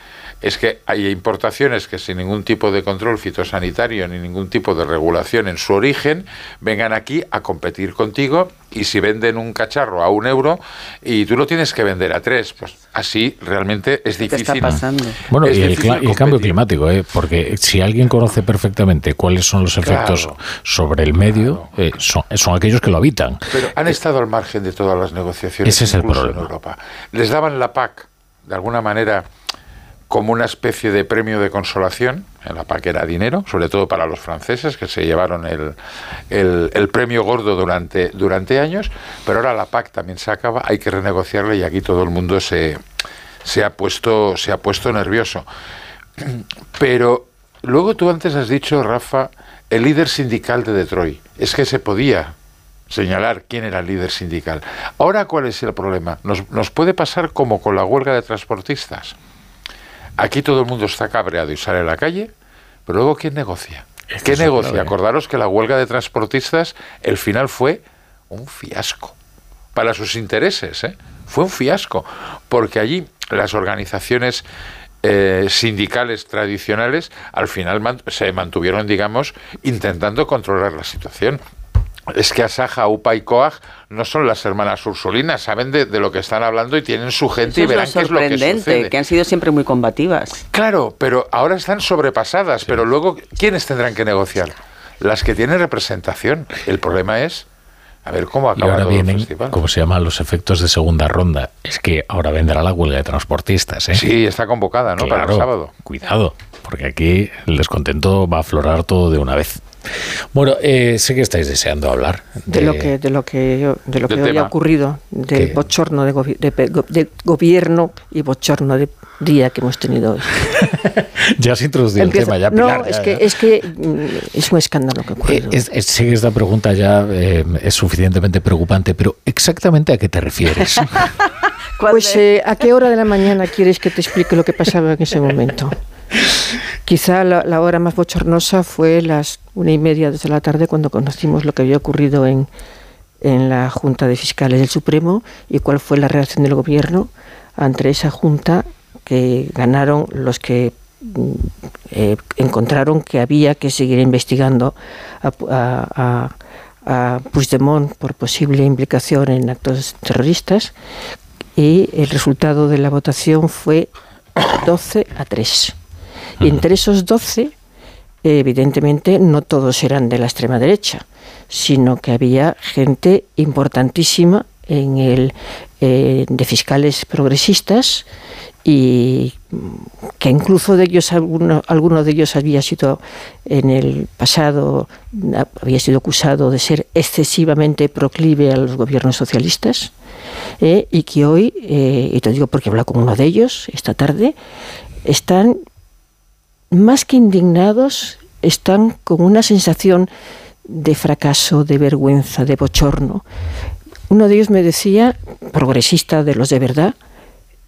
es que haya importaciones que sin ningún tipo de control fitosanitario ni ningún tipo de regulación en su origen vengan aquí a competir contigo y si venden un cacharro a un euro y tú lo tienes que vender a tres, pues así realmente es difícil. ¿Qué está pasando? Bueno, y el, cambio climático, ¿eh? porque si alguien conoce perfectamente cuáles son los efectos claro, sobre el medio, claro. eh, son, son, aquellos que lo habitan. Pero han estado al margen de todas las negociaciones Ese es el problema. en Europa. Les daban la PAC, de alguna manera como una especie de premio de consolación, en la PAC era dinero, sobre todo para los franceses, que se llevaron el, el, el, premio gordo durante, durante años, pero ahora la PAC también se acaba, hay que renegociarla y aquí todo el mundo se, se, ha, puesto, se ha puesto nervioso. <clears throat> Pero luego tú antes has dicho, Rafa, el líder sindical de Detroit, es que se podía señalar quién era el líder sindical. Ahora, ¿cuál es el problema? Nos, nos puede pasar como con la huelga de transportistas Aquí todo el mundo está cabreado y sale a la calle, pero luego ¿quién negocia? ¿Qué negocia? Clave. Acordaros que la huelga de transportistas, el final fue un fiasco. Para sus intereses, ¿eh? Fue un fiasco. Porque allí las organizaciones eh, sindicales tradicionales al final man se mantuvieron, digamos, intentando controlar la situación es que Asaja, UPA y COAG no son las hermanas ursulinas, saben de, de, lo que están hablando y tienen su gente Eso y verán es qué es lo que sucede. que han sido siempre muy combativas. Claro, pero ahora están sobrepasadas, sí. pero luego, ¿quiénes tendrán que negociar? Las que tienen representación. El problema es a ver cómo acaba y ahora todo vienen, el festival. como se llaman los efectos de segunda ronda. Es que ahora vendrá la huelga de transportistas, ¿eh? Sí, está convocada, ¿no? Claro, Para el sábado. Cuidado, porque aquí el descontento va a aflorar todo de una vez. Bueno, eh, sé que estáis deseando hablar de, de lo que de lo que de lo que hoy ha ocurrido, del ¿Qué? bochorno de, gobi de, de, gobierno y bochorno de día que hemos tenido hoy. <laughs> ya has introducido Empieza, el tema, ya No, Pilar, es, ya, que, ya. es que mm, es un escándalo que ha ocurrido. Es, es, sé que esta pregunta ya eh, es suficientemente preocupante, pero ¿exactamente a qué te refieres? <laughs> pues, eh, ¿a qué hora de la mañana quieres que te explique lo que pasaba en ese momento? Quizá la, la, hora más bochornosa fue las una y media de la tarde cuando conocimos lo que había ocurrido en, en la Junta de Fiscales del Supremo y cuál fue la reacción del Gobierno ante esa Junta que ganaron los que eh, encontraron que había que seguir investigando a, a, a, Puigdemont por posible implicación en actos terroristas y el resultado de la votación fue 12 a 3. Entre esos 12, evidentemente, no todos eran de la extrema derecha, sino que había gente importantísima en el, eh, de fiscales progresistas y que incluso de ellos alguno, alguno de ellos había sido en el pasado había sido acusado de ser excesivamente proclive a los gobiernos socialistas eh, y que hoy eh, y te digo porque he hablado con uno de ellos esta tarde están más que indignados están con una sensación de fracaso, de vergüenza, de bochorno. Uno de ellos me decía, progresista de los de verdad,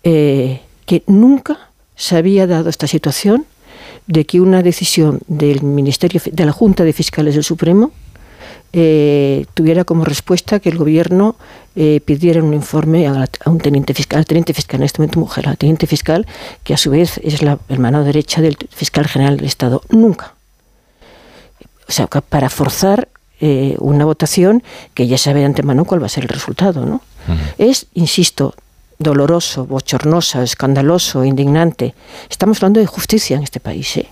eh, que nunca se había dado esta situación de que una decisión del Ministerio de la Junta de Fiscales del Supremo eh, tuviera como respuesta que el gobierno eh, pidiera un informe a, un teniente fiscal, al teniente fiscal, en este momento mujer, al teniente fiscal, que a su vez es la mano derecha del fiscal general del Estado. Nunca. O sea, para forzar eh, una votación que ya sabe de antemano cuál va a ser el resultado, ¿no? Es, insisto, doloroso, bochornoso, escandaloso, indignante. Estamos hablando de justicia en este país, ¿eh?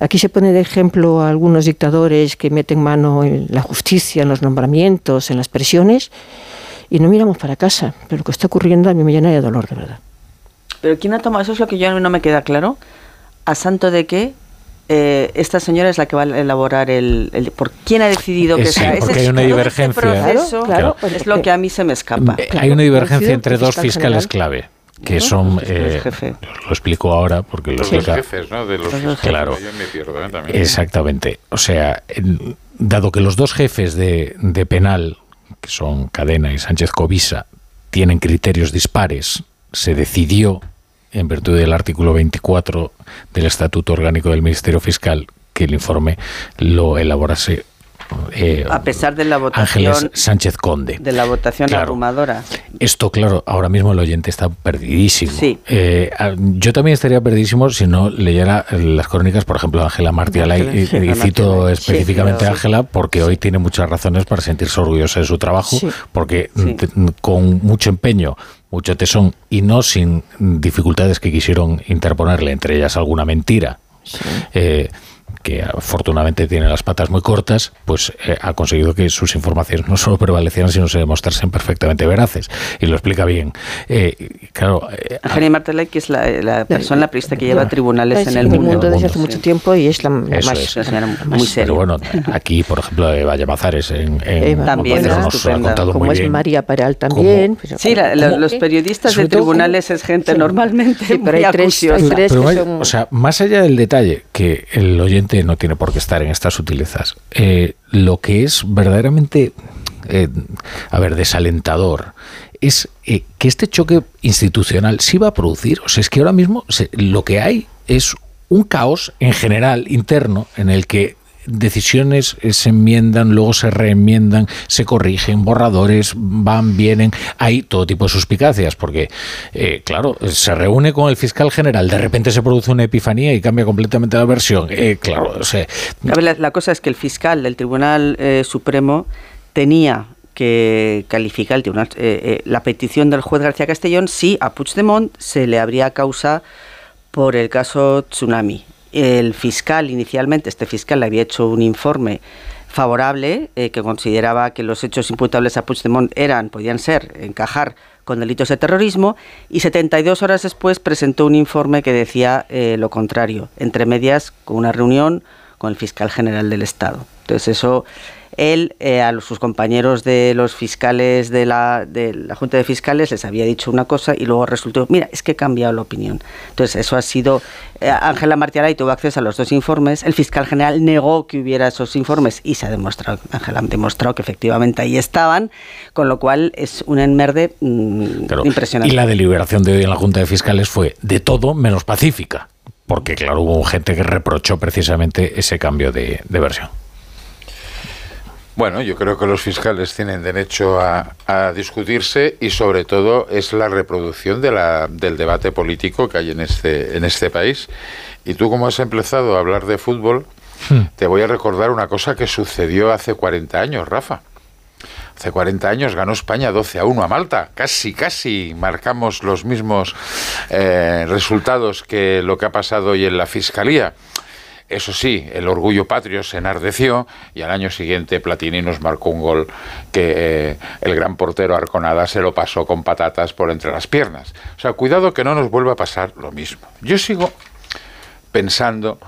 Aquí se pone de ejemplo a algunos dictadores que meten mano en la justicia, en los nombramientos, en las presiones, y no miramos para casa. Pero lo que está ocurriendo a mí me llena de dolor, de verdad. Pero ¿quién ha tomado? Eso es lo que yo no me queda claro. ¿A santo de qué eh, esta señora es la que va a elaborar el, por quién ha decidido que sea porque hay una este divergencia claro, pues es lo que a mí se me escapa eh, hay una divergencia entre dos fiscales clave que son eh, lo explico ahora porque los dos jefes ¿no? de los, claro. Yo me pierdo, ¿eh? exactamente. O sea dado que los dos jefes de, de penal que son Cadena y Sánchez Covisa tienen criterios dispares se decidió en virtud del artículo 24 del Estatuto Orgánico del Ministerio Fiscal que el informe lo elaborase eh, a pesar de la votación Ángeles Sánchez Conde. De la votación abrumadora. Esto, claro, ahora mismo el oyente está perdidísimo. Eh, yo también estaría perdidísimo si no leyera las crónicas, por ejemplo, de Ángela Martialay. y, cito específicamente a Ángela porque hoy tiene muchas razones para sentirse orgullosa de su trabajo, porque con mucho empeño mucho tesón y no sin dificultades que quisieron interponerle, entre ellas alguna mentira. Eh, que afortunadamente tiene las patas muy cortas, pues eh, ha conseguido que sus informaciones no <laughs> solo prevalecieran, sino se demostrasen perfectamente veraces. Y lo explica bien. Eh, claro. Eh, Martelay, que es la, persona, la periodista que lleva tribunales en el mundo. desde hace mucho tiempo y es la más, muy seria. Pero bueno, aquí, por ejemplo, Vaya Mazares en, en también nos ha contado como muy es bien. María Paral también. sí, los periodistas de tribunales es gente normalmente pero hay tres, O sea, más allá del detalle que el oyente no tiene por qué estar en estas sutilezas. Eh, lo que es verdaderamente, eh, a ver, desalentador es eh, que este choque institucional sí va a producir. O sea, es que ahora mismo lo que hay es un caos en general interno en el que decisiones eh, se enmiendan, luego se reenmiendan, se corrigen, borradores van, vienen, hay todo tipo de suspicacias, porque, eh, claro, se reúne con el fiscal general, de repente se produce una epifanía y cambia completamente la versión. Eh, claro, la, cosa es que el fiscal del Tribunal Supremo tenía que calificar el la petición del juez García Castellón si a Puigdemont se le habría causa por el caso Tsunami el fiscal inicialmente, este fiscal le había hecho un informe favorable eh, que consideraba que los hechos imputables a Puigdemont eran, podían ser, encajar con delitos de terrorismo y 72 horas después presentó un informe que decía eh, lo contrario, entre medias con una reunión con el fiscal general del Estado. Entonces eso él eh, a sus compañeros de los fiscales de la, de la Junta de Fiscales les había dicho una cosa y luego resultó, mira, es que he cambiado la opinión. Entonces, eso ha sido, eh, Ángela y tuvo acceso a los dos informes, el fiscal general negó que hubiera esos informes y se ha demostrado, Ángela ha demostrado que efectivamente ahí estaban, con lo cual es un enmerde mm, impresionante. Y la deliberación de hoy en la Junta de Fiscales fue de todo menos pacífica, porque claro, hubo gente que reprochó precisamente ese cambio de versión. Bueno, yo creo que los fiscales tienen derecho a, discutirse y sobre todo es la reproducción de la, del debate político que hay en este, en este país. Y tú como has empezado a hablar de fútbol, hmm. te voy a recordar una cosa que sucedió hace 40 años, Rafa. Hace 40 años ganó España 12 a 1 a Malta. Casi, casi marcamos los mismos eh, resultados que lo que ha pasado hoy en la Fiscalía. Eso sí, el orgullo patrio se enardeció y al año siguiente Platini nos marcó un gol que eh, el gran portero Arconada se lo pasó con patatas por entre las piernas. O sea, cuidado que no nos vuelva a pasar lo mismo. Yo sigo pensando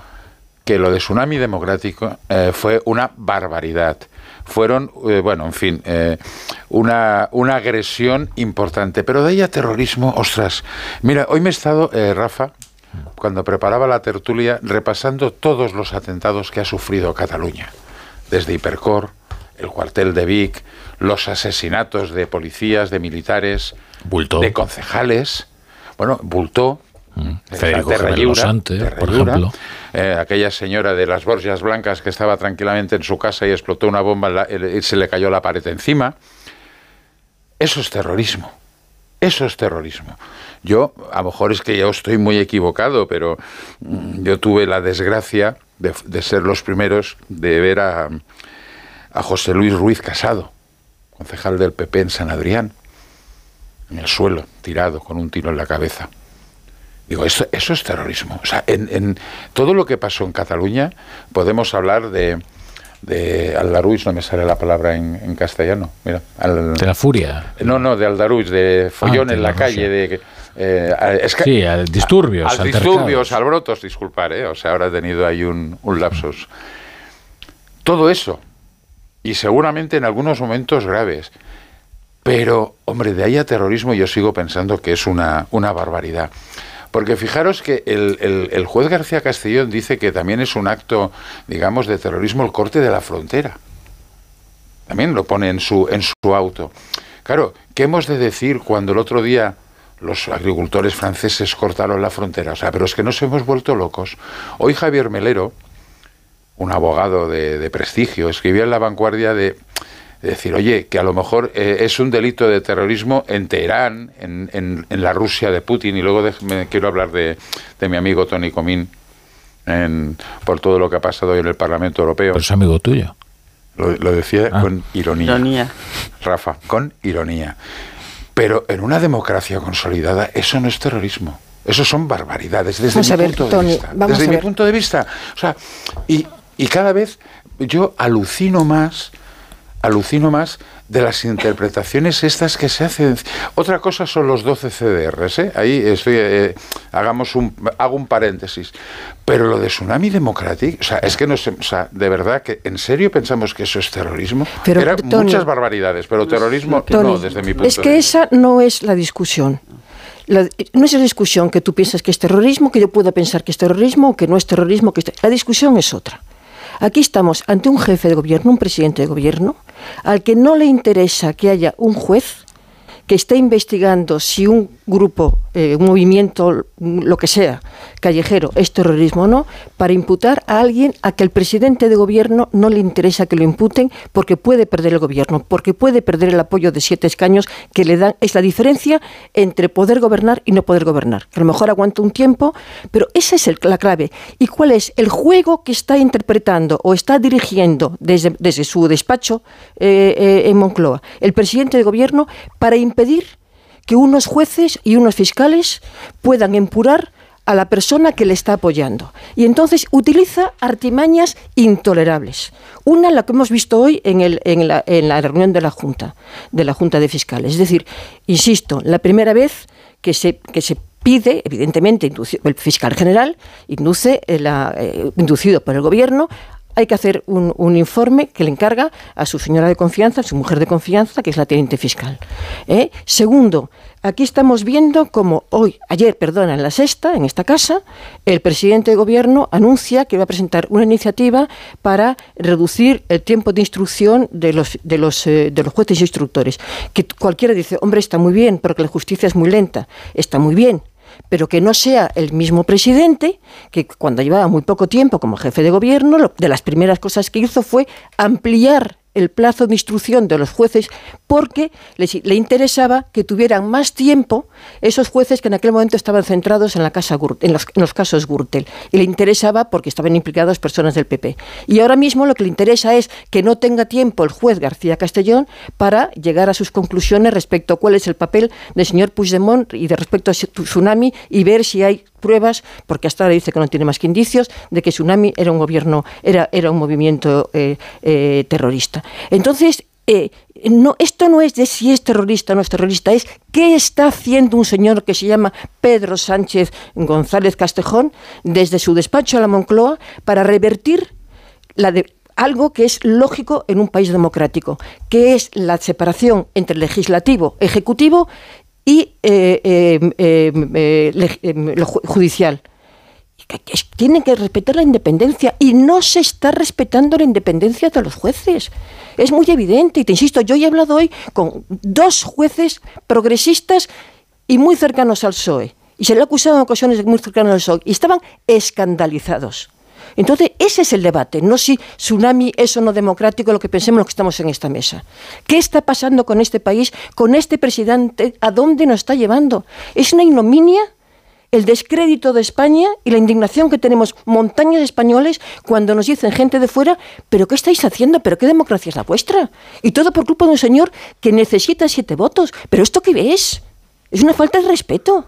que lo de Tsunami Democrático eh, fue una barbaridad. Fueron, eh, bueno, en fin, una, una agresión importante. Pero de ahí a terrorismo, ostras. Mira, hoy me he estado, Rafa, cuando preparaba la tertulia repasando todos los atentados que ha sufrido Cataluña, desde Hipercor, el cuartel de Vic, los asesinatos de policías, de militares, de concejales, bueno, Bultó, mm. Federico por ejemplo. Eh, aquella señora de las Borgias Blancas que estaba tranquilamente en su casa y explotó una bomba y se le cayó la pared encima. Eso es terrorismo. Eso es terrorismo. Yo, a lo mejor es que yo estoy muy equivocado, pero mm, yo tuve la desgracia de, ser los primeros de ver a, a José Luis Ruiz Casado, concejal del PP en San Adrián, en el suelo, tirado, con un tiro en la cabeza. Digo, eso, eso es terrorismo. O sea, en, todo lo que pasó en Cataluña podemos hablar de, de no me sale la palabra en, castellano. Mira, de la furia. No, no, de Aldaruiz, de follón ah, en la, calle, de eh, es que, sí, al disturbios. Al disturbios, albrotos, disculpar, ¿eh? o sea, ahora he tenido ahí un, un lapsus. Todo eso, y seguramente en algunos momentos graves, pero, hombre, de ahí a terrorismo yo sigo pensando que es una, una barbaridad. Porque fijaros que el, el, el, juez García Castellón dice que también es un acto, digamos, de terrorismo el corte de la frontera. También lo pone en su, en su auto. Claro, ¿qué hemos de decir cuando el otro día los agricultores franceses cortaron la frontera. O sea, pero es que nos hemos vuelto locos. Hoy Javier Melero, un abogado de, prestigio, escribió en La Vanguardia de, decir, oye, que a lo mejor eh, es un delito de terrorismo en Teherán, en, en, la Rusia de Putin, y luego me quiero hablar de, de, mi amigo Tony Comín por todo lo que ha pasado hoy en el Parlamento Europeo. Pero es amigo tuyo. Lo, decía ah. con ironía. Ironía. Rafa, con ironía. Pero en una democracia consolidada eso no es terrorismo. Eso son barbaridades desde mi punto de vista. Desde mi punto de vista. O sea, y, y cada vez yo alucino más, alucino más de las interpretaciones estas que se hacen. Otra cosa son los 12 CDRs, ¿eh? ahí estoy, eh, hagamos un, hago un paréntesis. Pero lo de Tsunami Democratic, o sea, es que no sé, o sea, de verdad que en serio pensamos que eso es terrorismo. Pero, Eran muchas barbaridades, pero terrorismo no, desde mi punto Es que esa no es la discusión. no es la discusión que tú piensas que es terrorismo, que yo pueda pensar que es terrorismo o que no es terrorismo. Que la discusión es otra. Aquí estamos ante un jefe de gobierno, un presidente de gobierno, al que no le interesa que haya un juez que esté investigando si un grupo, eh, un movimiento, lo que sea, callejero, es terrorismo o no, para imputar a alguien a que el presidente de gobierno no le interesa que lo imputen porque puede perder el gobierno, porque puede perder el apoyo de siete escaños que le dan. Es la diferencia entre poder gobernar y no poder gobernar. A lo mejor aguanta un tiempo, pero esa es la clave. ¿Y cuál es el juego que está interpretando o está dirigiendo desde, desde su despacho eh, eh, en Moncloa el presidente de gobierno para impedir que unos jueces y unos fiscales puedan empurar a la persona que le está apoyando. Y entonces utiliza artimañas intolerables. Una, la que hemos visto hoy en, el, en, la, en la reunión de la Junta, de la Junta de Fiscales. Es decir, insisto, la primera vez que se, que se pide, evidentemente, el fiscal general induce la, eh, inducido por el gobierno hay que hacer un, informe que le encarga a su señora de confianza, a su mujer de confianza, que es la teniente fiscal. ¿eh? Segundo, aquí estamos viendo como hoy, ayer, perdona, en la sexta, en esta casa, el presidente de gobierno anuncia que va a presentar una iniciativa para reducir el tiempo de instrucción de los, de los, eh, de los jueces e instructores. Que cualquiera dice, hombre, está muy bien, porque la justicia es muy lenta. Está muy bien, pero que no sea el mismo presidente que cuando llevaba muy poco tiempo como jefe de gobierno, de las primeras cosas que hizo fue ampliar el plazo de instrucción de los jueces porque le, interesaba que tuvieran más tiempo esos jueces que en aquel momento estaban centrados en, la casa, en, los, casos Gürtel. Y le interesaba porque estaban implicadas personas del PP. Y ahora mismo lo que le interesa es que no tenga tiempo el juez García Castellón para llegar a sus conclusiones respecto a cuál es el papel del señor Puigdemont y de respecto a Tsunami y ver si hay pruebas, porque hasta ahora dice que no tiene más que indicios, de que Tsunami era un gobierno, era, era un movimiento eh, eh, terrorista. Entonces, eh, no, esto no es de si es terrorista o no es terrorista, es qué está haciendo un señor que se llama Pedro Sánchez González Castejón desde su despacho a la Moncloa para revertir la de, algo que es lógico en un país democrático, que es la separación entre legislativo, ejecutivo y judicial tienen que respetar la independencia y no se está respetando la independencia de los jueces. Es muy evidente y te insisto, yo he hablado hoy con dos jueces progresistas y muy cercanos al PSOE y se le ha acusado en ocasiones muy cercanos al PSOE y estaban escandalizados. Entonces, ese es el debate, no si tsunami es o no democrático lo que pensemos los que estamos en esta mesa. ¿Qué está pasando con este país, con este presidente? ¿A dónde nos está llevando? ¿Es una ignominia? el descrédito de España y la indignación que tenemos montañas españoles cuando nos dicen gente de fuera, pero ¿qué estáis haciendo? ¿Pero qué democracia es la vuestra? Y todo por culpa de un señor que necesita siete votos. ¿Pero esto qué es? Es una falta de respeto.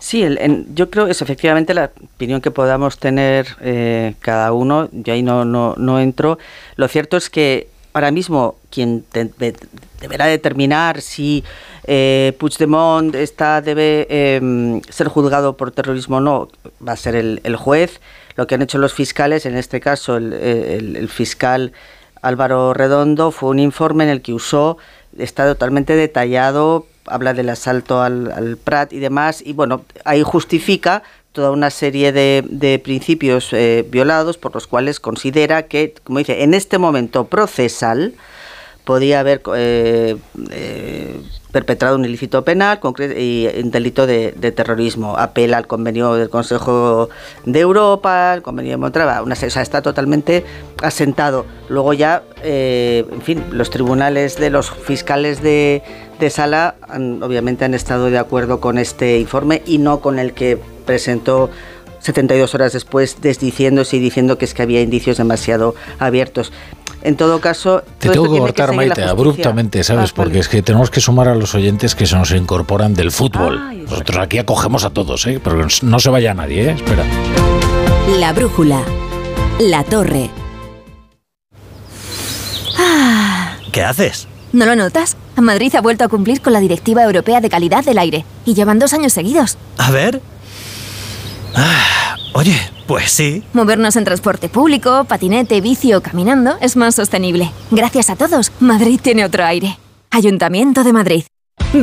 Sí, yo creo que es efectivamente la opinión que podamos tener eh, cada uno. Yo ahí no, no, entro. Lo cierto es que ahora mismo quien deberá determinar si eh, Puigdemont está, debe em, ser juzgado por terrorismo o no, va a ser el, juez. Lo que han hecho los fiscales, en este caso el, fiscal Álvaro Redondo, fue un informe en el que usó, está totalmente detallado, habla del asalto al, Prat y demás, y bueno, ahí justifica toda una serie de, principios eh, violados por los cuales considera que, como dice, en este momento procesal podía haber eh, eh, perpetrado un ilícito penal y un delito de, terrorismo. Apela al convenio del Consejo de Europa, el convenio de Montrava, una, o sea, está totalmente asentado. Luego ya, eh, en fin, los tribunales de los fiscales de, sala obviamente han estado de acuerdo con este informe y no con el que presentó 72 horas después desdiciéndose y diciendo que es que había indicios demasiado abiertos. En todo caso... Te tengo que cortar, Maite, abruptamente, ¿sabes? Ah, Porque es que tenemos que sumar a los oyentes que se nos incorporan del fútbol. Nosotros aquí acogemos a todos, ¿eh? Pero no se vaya nadie, ¿eh? Espera. La brújula. La torre. ¿Qué haces? ¿No lo notas? Madrid ha vuelto a cumplir con la Directiva Europea de Calidad del Aire y llevan dos años seguidos. A ver. Ah, oye, pues sí. Movernos en transporte público, patinete, bici o caminando es más sostenible. Gracias a todos, Madrid tiene otro aire. Ayuntamiento de Madrid.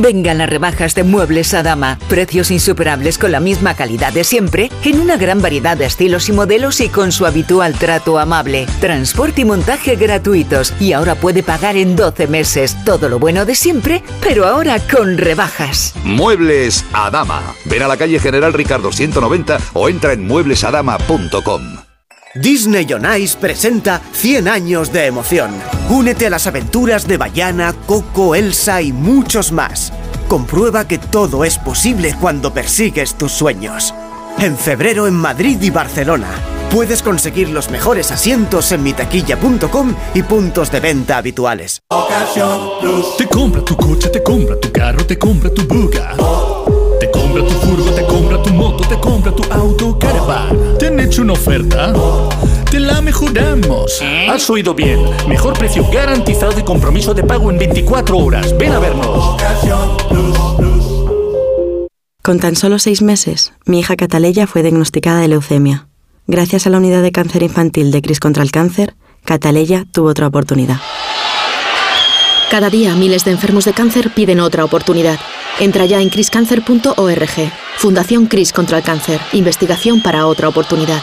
Vengan las rebajas de Muebles a Dama. Precios insuperables con la misma calidad de siempre, en una gran variedad de estilos y modelos y con su habitual trato amable. Transporte y montaje gratuitos. Y ahora puede pagar en 12 meses. Todo lo bueno de siempre, pero ahora con rebajas. Muebles a Dama. Ven a la calle General Ricardo 190 o entra en mueblesadama.com. Disney on presenta 100 años de emoción. Únete a las aventuras de Bayana, Coco, Elsa y muchos más. Comprueba que todo es posible cuando persigues tus sueños. En febrero en Madrid y Barcelona. Puedes conseguir los mejores asientos en mitaquilla.com y puntos de venta habituales. Te compra tu coche, te compra tu carro, te compra tu buga. Te compra tu furgo, te compra tu moto, te compra tu auto, caravan. ¿Te han hecho una oferta? Te la mejoramos. Has oído bien. Mejor precio garantizado y compromiso de pago en 24 horas. Ven a vernos. Con tan solo seis meses, mi hija Cataleya fue diagnosticada de leucemia. Gracias a la unidad de cáncer infantil de Cris contra el cáncer, Cataleya tuvo otra oportunidad. Cada día miles de enfermos de cáncer piden otra oportunidad. Entra ya en criscancer.org. Fundación Cris contra el cáncer. Investigación para otra oportunidad.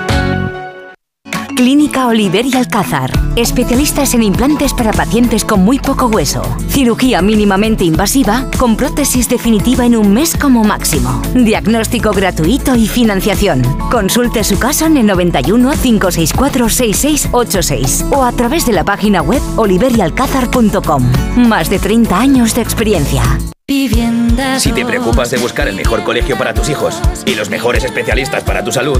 Clínica Oliver y Alcázar. Especialistas en implantes para pacientes con muy poco hueso. Cirugía mínimamente invasiva con prótesis definitiva en un mes como máximo. Diagnóstico gratuito y financiación. Consulte su caso en el 91 564 6686 o a través de la página web oliverialcázar.com. Más de 30 años de experiencia. Si te preocupas de buscar el mejor colegio para tus hijos y los mejores especialistas para tu salud,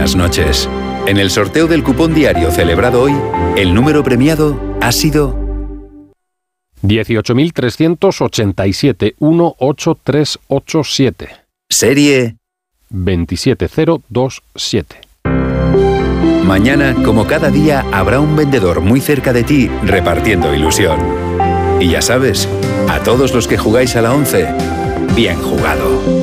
Buenas noches. En el sorteo del cupón diario celebrado hoy, el número premiado ha sido 18.387 18387. Serie 27027. Mañana, como cada día, habrá un vendedor muy cerca de ti repartiendo ilusión. Y ya sabes, a todos los que jugáis a la 11, bien jugado.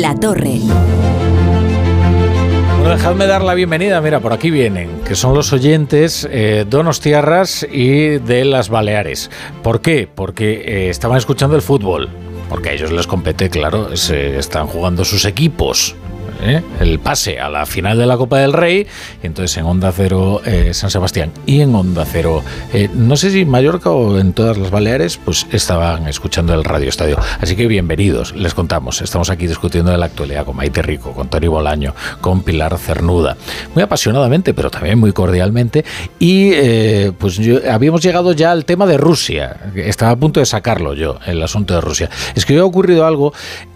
La torre. Bueno, dejadme dar la bienvenida, mira, por aquí vienen, que son los oyentes eh, Donostiarras y de las Baleares. ¿Por qué? Porque eh, estaban escuchando el fútbol, porque a ellos les compete, claro, se están jugando sus equipos. ¿Eh? el pase a la final de la Copa del Rey, y entonces en Onda Cero eh, San Sebastián y en Onda Cero, eh, no sé si Mallorca o en todas las Baleares, pues estaban escuchando el Radio Estadio. Así que bienvenidos, les contamos. Estamos aquí discutiendo de la actualidad con Maite Rico, con Tony Bolaño, con Pilar Cernuda, muy apasionadamente, pero también muy cordialmente. Y pues yo- habíamos llegado ya al tema de Rusia. Estaba a punto de sacarlo yo, el asunto de Rusia. Es que hoy ha ocurrido algo.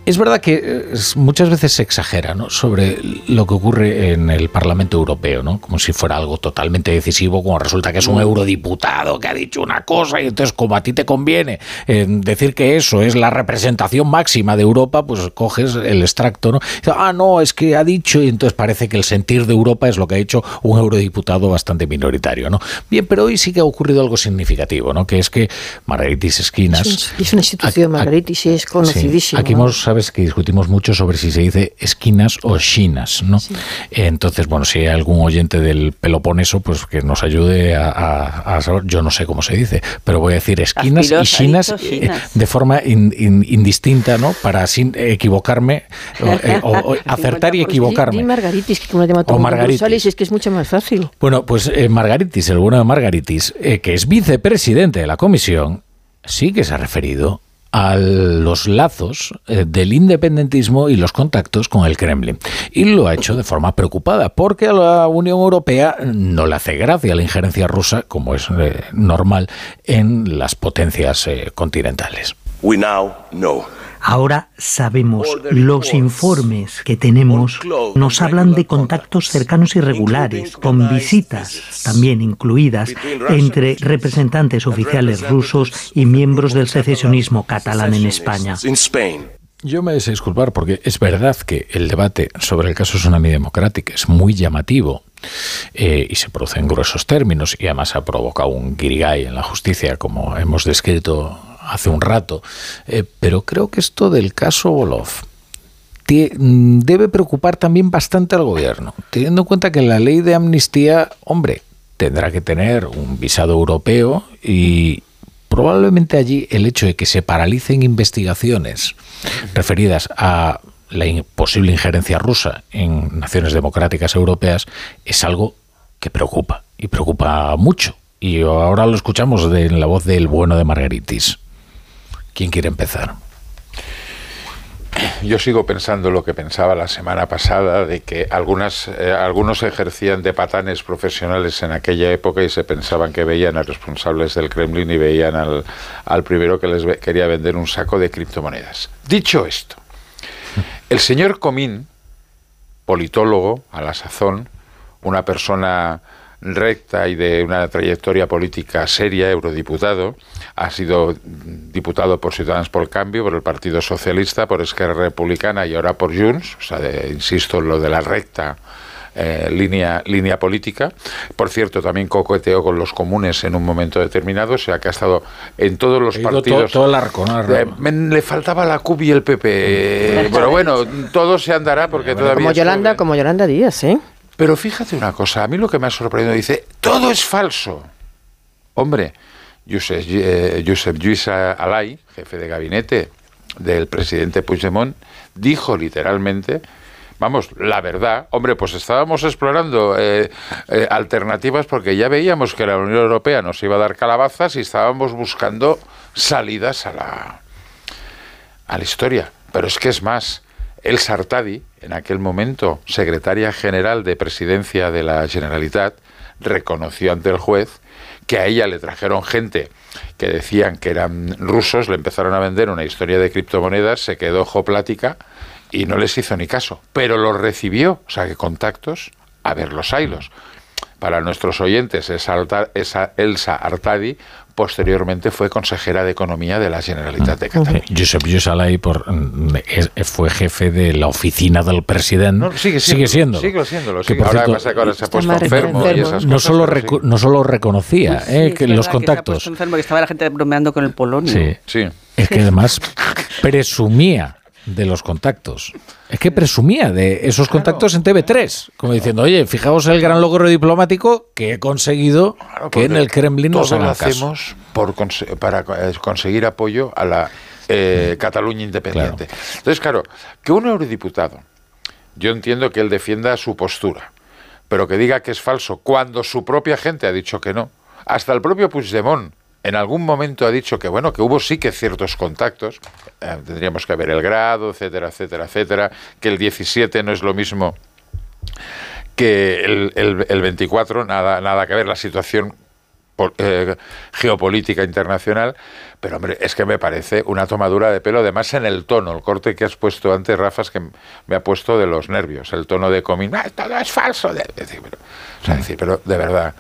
Es verdad que eh, muchas veces se exagera ¿no? sobre lo que ocurre en el Parlamento Europeo, ¿no? como si fuera algo totalmente decisivo, como resulta que es un eurodiputado que ha dicho una cosa y entonces como a ti te conviene eh, decir que eso es la representación máxima de Europa, pues coges el extracto, ¿no? Y ah, no, es que ha dicho y entonces parece que el sentir de Europa es lo que ha hecho un eurodiputado bastante minoritario, ¿no? Bien, pero hoy sí que ha ocurrido algo significativo, ¿no? Que es que Margaritis Esquinas... Es, es una institución, Margaritis, y es conocidísima. Sí, Aquí hemos, sabes que discutimos mucho sobre si se dice esquinas o chinas, ¿no? Entonces, bueno, si hay algún oyente del Peloponeso, pues que nos ayude a, a- a saber. Yo no sé cómo se dice, pero voy a decir esquinas y Aspiros chinas eh, chinas. de forma in- in- indistinta, ¿no? Para sin equivocarme, o, eh, <laughs> o- o acertar y equivocarme. Margaritis, que como todo O Margaritis. Es que es mucho más fácil. Bueno, pues eh, Margaritis, el bueno de Margaritis, eh, que es vicepresidente de la comisión, sí que se ha referido a los lazos eh, del independentismo y los contactos con el Kremlin. Y lo ha hecho de forma preocupada, porque a la Unión Europea no le hace gracia la injerencia rusa, como es eh, normal, en las potencias eh, continentales. Ahora sabemos, los informes que tenemos nos hablan de contactos cercanos y regulares, con visitas también incluidas entre representantes oficiales rusos y miembros del secesionismo catalán en España. In Spain. Yo me deseo disculpar porque es verdad que el debate sobre el caso Tsunami Democratic es muy llamativo eh, y se produce en gruesos términos y además ha provocado un guirigay en la justicia como hemos descrito hace un rato. Eh, pero creo que esto del caso Volov tie- mm, debe preocupar también bastante al gobierno, teniendo en cuenta que la ley de amnistía, hombre, tendrá que tener un visado europeo y probablemente allí el hecho de que se paralicen investigaciones referidas a la posible injerencia rusa en naciones democráticas europeas es algo que preocupa y preocupa mucho. Y ahora lo escuchamos en la voz del bueno de Margaritis. ¿Quién quiere empezar? yo sigo pensando lo que pensaba la semana pasada, de que algunas, eh, algunos ejercían de patanes profesionales en aquella época y se pensaban que veían a responsables del Kremlin y veían al, al primero que les ve- quería vender un saco de criptomonedas. Dicho esto, <laughs> el señor Comín, politólogo a la sazón, una persona recta y de una trayectoria política seria, eurodiputado, ha sido diputado por Ciudadanos por el Cambio, por el Partido Socialista, por Esquerra Republicana y ahora por Junts, o sea, de- insisto, lo de la recta eh, línea, línea política. Por cierto, también coqueteó con los comunes en un momento determinado, o sea que ha estado en todos los partidos. todo- todo el arco, ¿no? Eh, me- le faltaba la CUP y el PP, eh, pero bueno, todo se andará porque todavía Como Yolanda, como Yolanda Díaz, ¿eh? Pero fíjate una cosa, a mí lo que me ha sorprendido, dice, todo es falso. Hombre, Josep, eh, Josep Lluís Alay, jefe de gabinete del presidente Puigdemont, dijo literalmente, vamos, la verdad, hombre, pues estábamos explorando eh, eh, alternativas porque ya veíamos que la Unión Europea nos iba a dar calabazas y estábamos buscando salidas a la, a la historia. Pero es que es más, el Sartadi, en aquel momento secretaria general de presidencia de la Generalitat, reconoció ante el juez que a ella le trajeron gente que decían que eran rusos, le empezaron a vender una historia de criptomonedas, se quedó ojo plática y no les hizo ni caso, pero los recibió, o sea que contactos, a ver los hilos. Para nuestros oyentes, esa Elsa Artadi posteriormente fue consejera de Economía de la Generalitat de Cataluña. Josep Lluís Alay por, mm, es- fue jefe de la oficina del presidente. No, sigue sigue siendo, sigue siéndolo, Que, sigue. por Ahora cierto, pasa que ahora se ha puesto más enfermo, y enfermo. esas no cosas. solo, pero reco- no solo reconocía Sí, eh, que verdad los se ha contactos. puesto enfermo, que estaba la gente bromeando con el polonio. Sí. Sí. Es que además <laughs> presumía de los contactos. Es que presumía de esos contactos en TV3, como diciendo, oye, fijaos el gran logro diplomático que he conseguido que en el Kremlin nos lo hagan caso. hacemos por para eh, conseguir apoyo a la eh, Cataluña independiente. Entonces, claro, que un eurodiputado, yo entiendo que él defienda su postura, pero que diga que es falso cuando su propia gente ha dicho que no, hasta el propio Puigdemont en algún momento ha dicho que bueno, que hubo sí que ciertos contactos, eh, tendríamos que ver el grado, etcétera, etcétera, etcétera, que el 17 no es lo mismo que el, el- el 24, nada, nada que ver la situación eh, geopolítica internacional, pero hombre, es que me parece una tomadura de pelo, además en el tono, el corte que has puesto antes, Rafa, que me ha puesto de los nervios, el tono de Comín, "Ah, todo es falso, o sea, pero de verdad,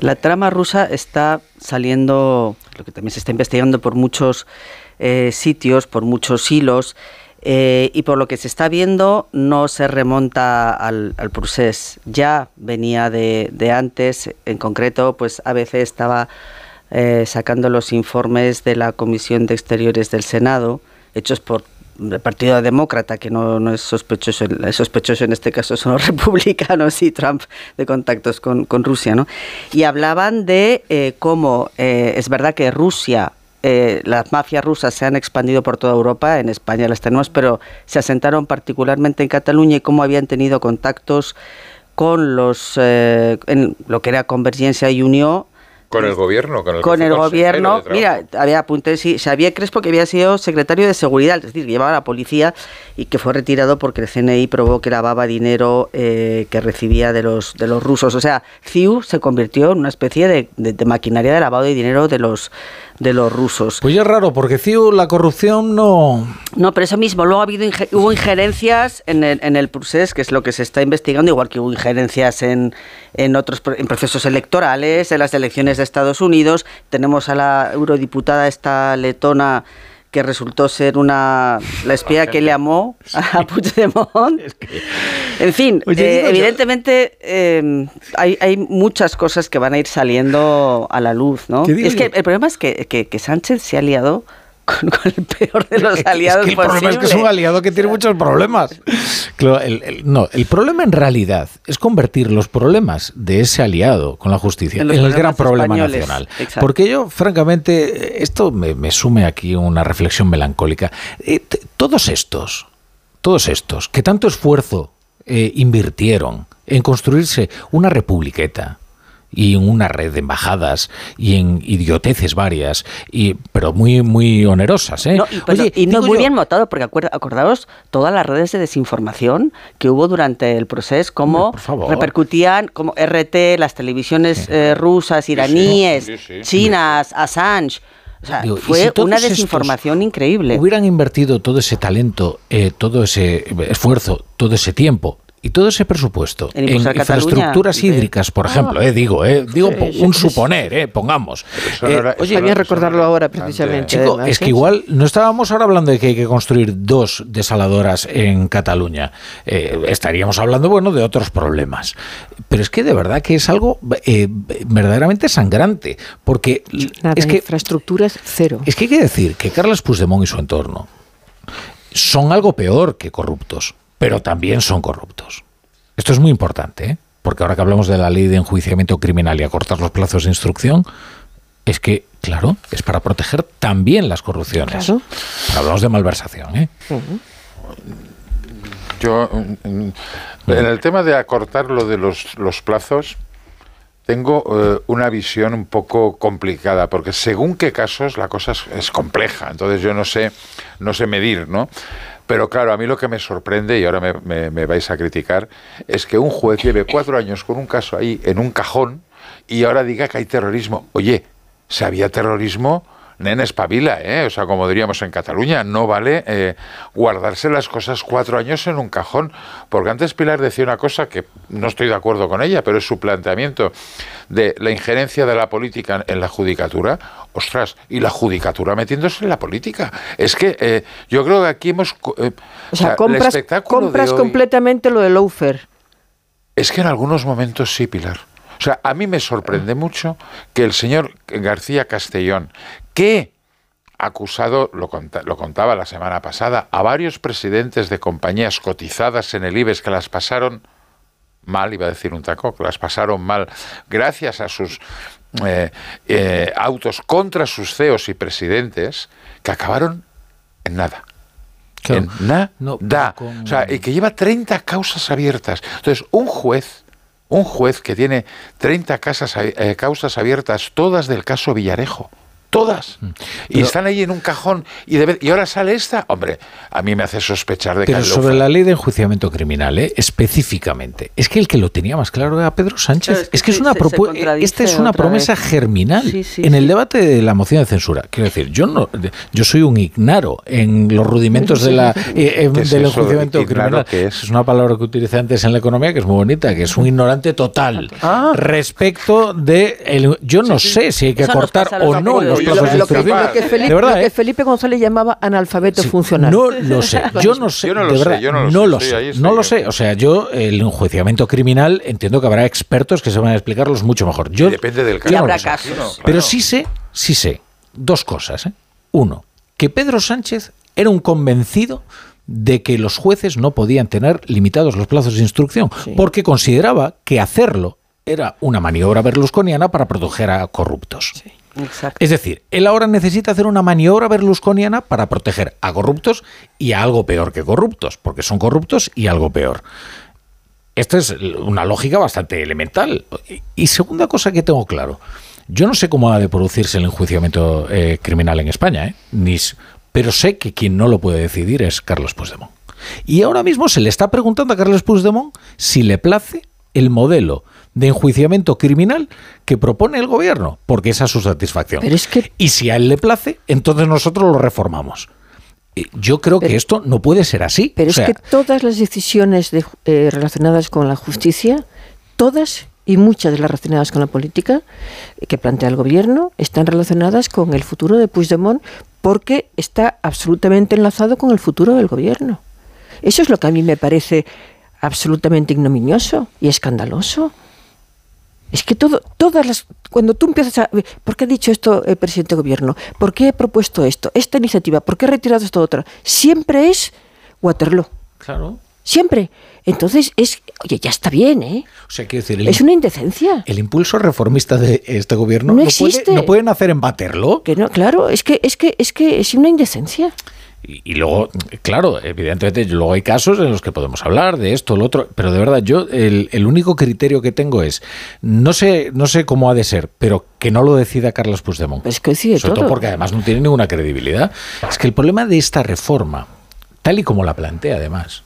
La trama rusa está saliendo, lo que también se está investigando por muchos eh, sitios, por muchos hilos, eh, y por lo que se está viendo no se remonta al, al. Ya venía de, de antes, en concreto, pues ABC estaba eh, sacando los informes de la Comisión de Exteriores del Senado, hechos por el Partido Demócrata, que no, no es sospechoso, el sospechoso en este caso son los <laughs> republicanos y Trump de contactos con, con Rusia, ¿no? Y hablaban de eh, cómo eh, es verdad que Rusia, eh, las mafias rusas se han expandido por toda Europa, en España las tenemos, pero se asentaron particularmente en Cataluña y cómo habían tenido contactos con los, eh, en lo que era Convergencia y Unión, con el gobierno, con el, con el gobierno. Mira, había apuntes, sí, Xavier Crespo, que había sido secretario de Seguridad, es decir, que llevaba a la policía y que fue retirado porque el CNI probó que lavaba dinero eh, que recibía de los, de los rusos. O sea, CIU se convirtió en una especie de, de- de maquinaria de lavado de dinero de los, de los rusos. Pues es raro, porque CIU la corrupción no... No, pero eso mismo, luego ha habido hubo injerencias en el, en el procés, que es lo que se está investigando, igual que hubo injerencias en, en otros en procesos electorales, en las elecciones de Estados Unidos. Tenemos a la eurodiputada esta letona que resultó ser una la espía que le amó a <laughs> Puigdemont. En fin, Oye, eh, evidentemente eh, hay, hay muchas cosas que van a ir saliendo a la luz, ¿no? ¿Qué digo Es que el problema es que, que- que Sánchez se ha aliado con, con el peor de los aliados es que el problema es que es un aliado que tiene muchos problemas. Claro, el- el- no, el problema en realidad es convertir los problemas de ese aliado con la justicia En el gran problema españoles, nacional. exacto. Porque yo, francamente, esto me, me sume aquí una reflexión melancólica. Eh, todos estos, todos estos, que tanto esfuerzo eh, invirtieron en construirse una republiqueta, y en una red de embajadas y en idioteces varias, y, pero muy, muy onerosas. ¿eh? No, y, pero- Oye, y no digo muy yo- bien montado, porque acordaos todas las redes de desinformación que hubo durante el proceso, cómo favor. repercutían, como RT, las televisiones eh, rusas, iraníes, Sí, sí. chinas, Assange. O sea, Digo, ¿y fue si una desinformación increíble. Hubieran invertido todo ese talento, eh, todo ese esfuerzo, todo ese tiempo y todo ese presupuesto En en, impulsar Cataluña, infraestructuras hídricas, por Ah. ejemplo, eh, digo, eh, digo Sí, un sí. suponer, eh, pongamos. Eh, era- Oye, bien recordarlo ahora precisamente. Chico, además, es que ¿eh? igual no estábamos ahora hablando de que hay que construir dos desaladoras en Cataluña. Eh, estaríamos hablando, bueno, de otros problemas. Pero es que de verdad que es algo eh, verdaderamente sangrante. Porque Nada, es que infraestructuras cero. es que hay que decir que Carles Puigdemont y su entorno son algo peor que corruptos, pero también son corruptos. Esto es muy importante, ¿eh? porque ahora que hablamos de la ley de enjuiciamiento criminal y acortar los plazos de instrucción, es que, claro, es para proteger también las corrupciones. Claro. Hablamos de malversación, ¿eh? Yo, mm, en el tema de acortar lo de los, los plazos, tengo eh, una visión un poco complicada, porque según qué casos la cosa es, es compleja, entonces yo no sé, no sé medir, ¿no? Pero claro, a mí lo que me sorprende, y ahora me, vais a criticar, es que un juez lleve cuatro años con un caso ahí en un cajón y ahora diga que hay terrorismo. Oye, si había terrorismo, nene, espabila, ¿eh? O sea, como diríamos en Cataluña, no vale eh, guardarse las cosas cuatro años en un cajón. Porque antes Pilar decía una cosa que no estoy de acuerdo con ella, pero es su planteamiento de la injerencia de la política en la judicatura. Ostras, y la judicatura metiéndose en la política. Es que eh, yo creo que aquí hemos... eh, O sea, compras, hoy- completamente lo de Loafer. es que en algunos momentos sí, Pilar. O sea, a mí me sorprende mucho que el señor García Castellón, que acusado, lo, conta- lo contaba la semana pasada, a varios presidentes de compañías cotizadas en el IBEX que las pasaron mal, iba a decir un taco, que las pasaron mal gracias a sus eh, eh, autos contra sus CEOs y presidentes, que acabaron en nada. Claro. En nada. O sea, y que lleva 30 causas abiertas. Entonces, un juez, un juez que tiene 30 casas, eh, causas abiertas, todas del caso Villarejo. Todas. Y Mm. Pero- están ahí en un cajón. Y, de vez- y ahora sale esta. Hombre, a mí me hace sospechar de que Pero sobre la ley de enjuiciamiento criminal, ¿eh? específicamente, es que el que lo tenía más claro era Pedro Sánchez. Es es que, que es una se propu- contradice esta es una promesa vez. germinal Sí, sí, en el debate de la moción de censura. Quiero decir, yo no, yo soy un ignaro en los rudimentos de la eh, eh, ¿Qué es del enjuiciamiento criminal. es? una palabra que utilicé antes en la economía que es muy bonita, que es un ignorante total Ah. respecto de el- yo no sé si hay que acortar o no los abuelos. plazos de Lo que, instrucción. lo que Felipe, de verdad, lo que ¿eh? Felipe González llamaba analfabeto funcional. No lo sé, <laughs> yo no sé, Yo no lo de sé, verdad, yo no lo no sé, lo sé, ahí, no lo sé. O sea, yo el enjuiciamiento criminal entiendo que habrá expertos que se van a explicarlos mucho mejor. Yo, Depende del caso. Habrá sé. casos. Pero sí sé, sí sé dos cosas. ¿eh? Uno, que Pedro Sánchez era un convencido de que los jueces no podían tener limitados los plazos de instrucción, porque consideraba que hacerlo era una maniobra berlusconiana para proteger a corruptos. Es decir, él ahora necesita hacer una maniobra berlusconiana para proteger a corruptos y a algo peor que corruptos, porque son corruptos y algo peor. Esta es una lógica bastante elemental. Y- segunda cosa que tengo claro, yo no sé cómo ha de producirse el enjuiciamiento eh, criminal en España, ¿eh? Pero sé que quien no lo puede decidir es Carlos Puigdemont. Y ahora mismo se le está preguntando a Carlos Puigdemont si le place el modelo de enjuiciamiento criminal que propone el gobierno, porque esa es su satisfacción. Pero es que- Y si a él le place, entonces nosotros lo reformamos. Eh, Yo creo que esto no puede ser así. Pero O sea, es que todas las decisiones de- eh, relacionadas con la justicia, todas y muchas de las relacionadas con la política eh, que plantea el gobierno, están relacionadas con el futuro de Puigdemont porque está absolutamente enlazado con el futuro del gobierno. Eso es lo que a mí me parece absolutamente ignominioso y escandaloso. Es que todo, todas las. Cuando tú empiezas a. ¿Por qué ha dicho esto el presidente de gobierno? ¿Por qué he propuesto esto? Esta iniciativa. ¿Por qué he retirado esta otra? Siempre es Waterloo. Claro. Siempre. Entonces es. Oye, ya está bien, ¿eh? O sea, quiero decir, el, Es una indecencia. el impulso reformista de este gobierno No no, puede, existe. no pueden hacer en baterlo. Que no, claro, es que es que es que es una indecencia. Y, y luego, claro, evidentemente, luego hay casos en los que podemos hablar de esto, lo otro, pero de verdad, yo el, el único criterio que tengo es, no sé, no sé cómo ha de ser, pero que no lo decida Carlos Puigdemont. Es que decide Sobre todo todo. porque además no tiene ninguna credibilidad. Es que el problema de esta reforma, tal y como la plantea además,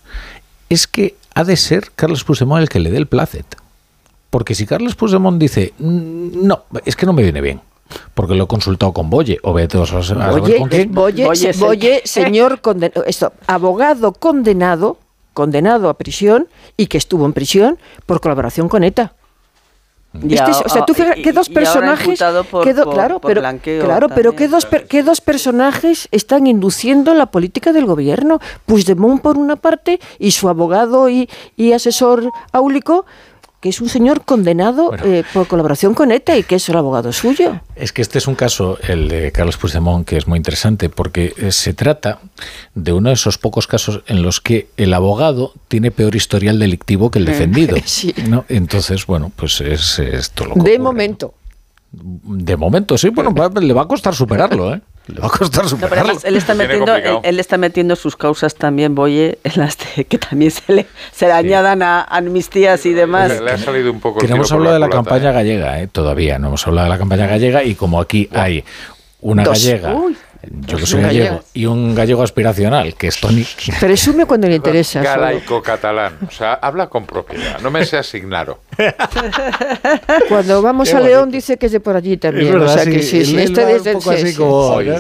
es que ha de ser Carlos Puigdemont el que le dé el placet. Porque si Carlos Puigdemont dice, "Mm, no, es que no me viene bien, porque lo he consultado con Boye, o vete a saber Boye, con quién. Boye, Boye Boye, señor condenado, esto, abogado condenado, condenado a prisión y que estuvo en prisión por colaboración con ETA. Y Este es- o sea, tú que dos personajes, por- que do- por- claro, por pero claro, pero que dos per- que dos personajes están induciendo la política del gobierno. Puigdemont por una parte y su abogado y, y asesor áulico que es un señor condenado eh, por colaboración con ETA y que es el abogado suyo. Es que este es un caso, el de Carlos Puigdemont, que es muy interesante porque eh, se trata de uno de esos pocos casos en los que el abogado tiene peor historial delictivo que el defendido. <laughs> Sí. ¿no? Entonces, bueno, pues es esto lo que De ocurre. momento. De momento, sí, bueno, va- le va a costar superarlo, ¿eh? Le va a costar superarlo. él está metiendo, él, está metiendo sus causas también, Boye, en las de que también se le, se le añadan a amnistías y demás. Le, le ha salido un poco Que no hemos hablado de la culata, campaña ¿eh? gallega, ¿eh? todavía no hemos hablado de la campaña gallega y como aquí hay una Dos. gallega, Uy. Yo que Dos soy gallego, y un gallego aspiracional, que es Tony. <laughs> Presume cuando le interesa. Galaico-catalán. O sea, habla con propiedad. No me seas ignaro. <laughs> Cuando vamos Qué a bonito. León dice que es de por allí también. Es verdad, o sea que sí, sí, este va desde un el poco así sí, sí. como- Oye,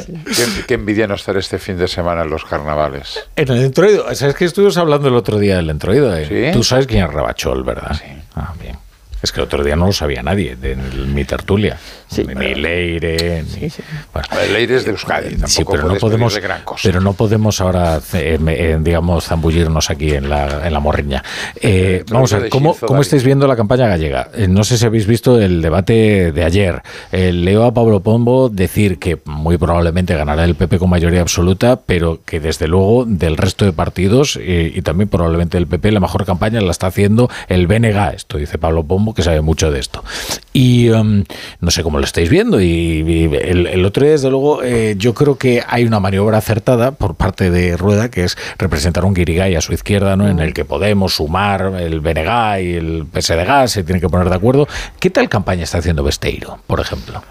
qué, envidia no estar este fin de semana en los carnavales. En el entroido, ¿sabes que estuvimos hablando el otro día del entroido? eh? Tú sabes quién es Rabachol, ¿verdad? Sí. Ah, bien. Es que el otro día no lo sabía nadie de mi tertulia. ni Leire, ni... Bueno, El aire es de Euskadi. Tampoco Sí, pero no podemos, pedirle gran cosa. pero no podemos ahora, eh, eh, digamos, zambullirnos aquí en la, en la morriña. Eh, vamos a ver, ¿cómo, estáis viendo la campaña gallega? Eh, no sé si habéis visto el debate de ayer. Eh, leo a Pablo Pombo decir que muy probablemente ganará el PP con mayoría absoluta, pero que desde luego del resto de partidos y también probablemente el PP la mejor campaña la está haciendo el BNG. Esto dice Pablo Pombo, que sabe mucho de esto. Y em, no sé cómo lo estáis viendo. Y, y el, el otro día, desde luego, eh, yo creo que hay una maniobra acertada por parte de Rueda, que es representar un Guirigay a su izquierda, ¿no? en el que Podemos sumar el BNG y el PSDG, se tienen que poner de acuerdo. ¿Qué tal campaña está haciendo Besteiro, por ejemplo?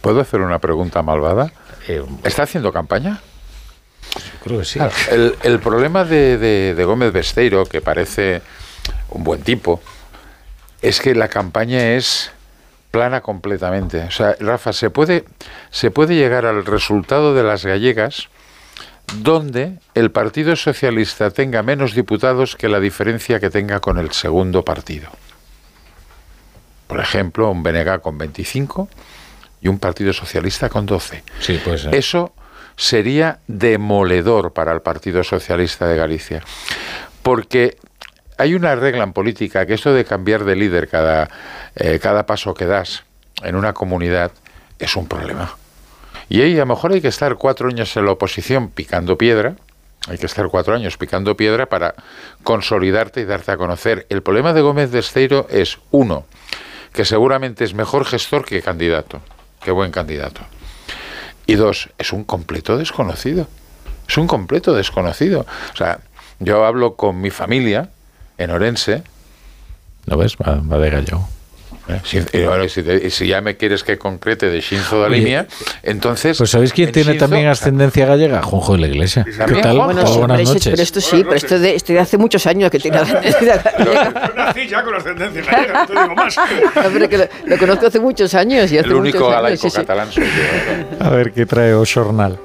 ¿Puedo hacer una pregunta malvada? Eh, ¿Está haciendo campaña? creo que sí. Claro, el, el problema de, de- de Gómez Besteiro, que parece un buen tipo, es que la campaña es plana completamente. O sea, Rafa, se puede, se puede llegar al resultado de las gallegas donde el Partido Socialista tenga menos diputados que la diferencia que tenga con el segundo partido. Por ejemplo, un BNG con 25 y un Partido Socialista con 12. Sí, pues. Eso sería demoledor para el Partido Socialista de Galicia. Porque hay una regla en política que esto de cambiar de líder cada, eh, cada paso que das en una comunidad es un problema. Y ahí a lo mejor hay que estar cuatro años en la oposición picando piedra, hay que estar cuatro años picando piedra para consolidarte y darte a conocer. El problema de Gómez de Esteiro es, uno, que seguramente es mejor gestor que candidato, que buen candidato. Y dos, es un completo desconocido. Es un completo desconocido. O sea, yo hablo con mi familia en Orense. ¿No ves? Va, va de gallo. ¿Eh? Si, y ahora, si, te- si ya me quieres que concrete de Shinzo Limia, entonces. Pues ¿sabéis quién en tiene Shinzo- también ascendencia gallega? Juanjo de la Iglesia. ¿Qué tal? Bueno, sí, buenas pero, noches. pero esto sí, pero esto de, este de hace muchos años que tiene Yo nací ya con ascendencia gallega, no te digo más. <laughs> No, pero que lo, lo conozco hace muchos años y hace El único galaico sí, sí. catalán soy yo. ¿eh? A ver qué trae Osornal.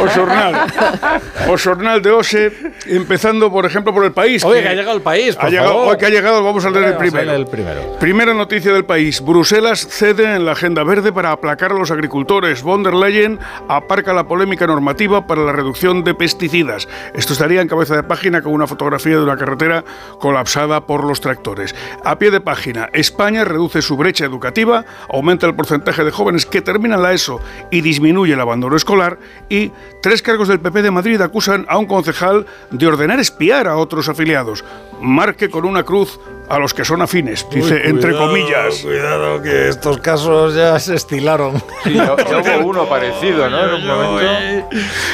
O jornal. O jornal de Ose, empezando, por ejemplo, por el país. Oye, que ha llegado el país, por ha llegado, favor. Hoy que ha llegado, vamos a leer el primero. leer el primero. Primera noticia del país. Bruselas cede en la agenda verde para aplacar a los agricultores. Von der Leyen aparca la polémica normativa para la reducción de pesticidas. Esto estaría en cabeza de página con una fotografía de una carretera colapsada por los tractores. A pie de página, España reduce su brecha educativa, aumenta el porcentaje de jóvenes que terminan la ESO y disminuye el abandono escolar. Y tres cargos del PP de Madrid acusan a un concejal de ordenar espiar a otros afiliados. Marque con una cruz a los que son afines, dice Uy, entre comillas. Cuidado, que estos casos ya se estilaron. Sí, ya, ya hubo <laughs> uno parecido, ¿no? En un momento.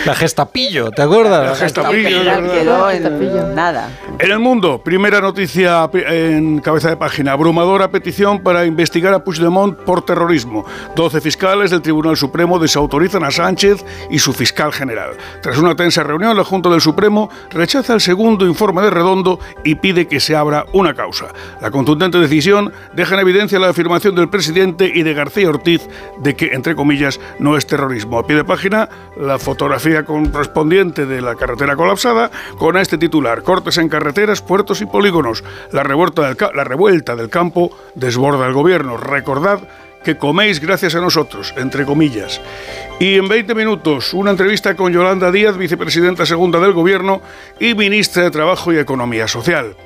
La gestapillo, ¿te acuerdas? La gestapillo, quedó en nada. En el mundo, primera noticia en cabeza de página. Abrumadora petición para investigar a Puigdemont por terrorismo. 12 fiscales del Tribunal Supremo desautorizan a Sánchez y su fiscal general. Tras una tensa reunión, la Junta del Supremo rechaza el segundo informe de Redondo y pide que se abra una causa. La contundente decisión deja en evidencia la afirmación del presidente y de García Ortiz de que, entre comillas, no es terrorismo. A pie de página, la fotografía correspondiente de la carretera colapsada con este titular: Cortes en carreteras, puertos y polígonos. La revuelta del, campo desborda el gobierno. Recordad que coméis gracias a nosotros, entre comillas. Y en 20 minutos, una entrevista con Yolanda Díaz, vicepresidenta segunda del Gobierno y ministra de Trabajo y Economía Social.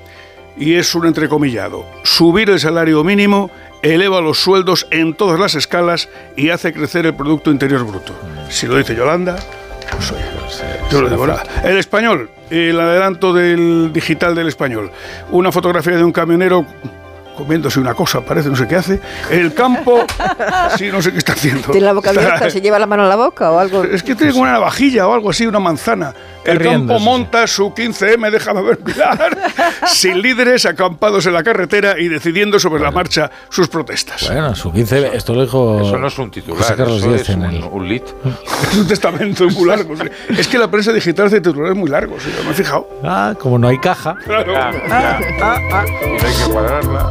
Y es un entrecomillado. Subir el salario mínimo eleva los sueldos en todas las escalas y hace crecer el Producto Interior Bruto. Si lo dice Yolanda, pues oye, yo lo digo. nada. El español, el adelanto del digital del español. Una fotografía de un camionero comiéndose una cosa, parece, no sé qué hace. El campo, <laughs> sí, no sé qué está haciendo. ¿Tiene la boca abierta? ¿Se lleva la mano a la boca o algo? Es que tiene como una navajilla o algo así, una manzana. El riendo, campo sí, monta su 15M, déjame ver mirar, <laughs> sin líderes acampados en la carretera y decidiendo sobre la marcha sus protestas. Bueno, su 15, esto lo dijo. Eso no es un titular, José Carlos eso Díaz es en un, el. un lit. Es un testamento muy largo. Es que la prensa digital hace titulares muy largos, ¿sí? me he fijado. Ah, como no hay caja. Claro. Ya, ya. Y no hay que cuadrarla.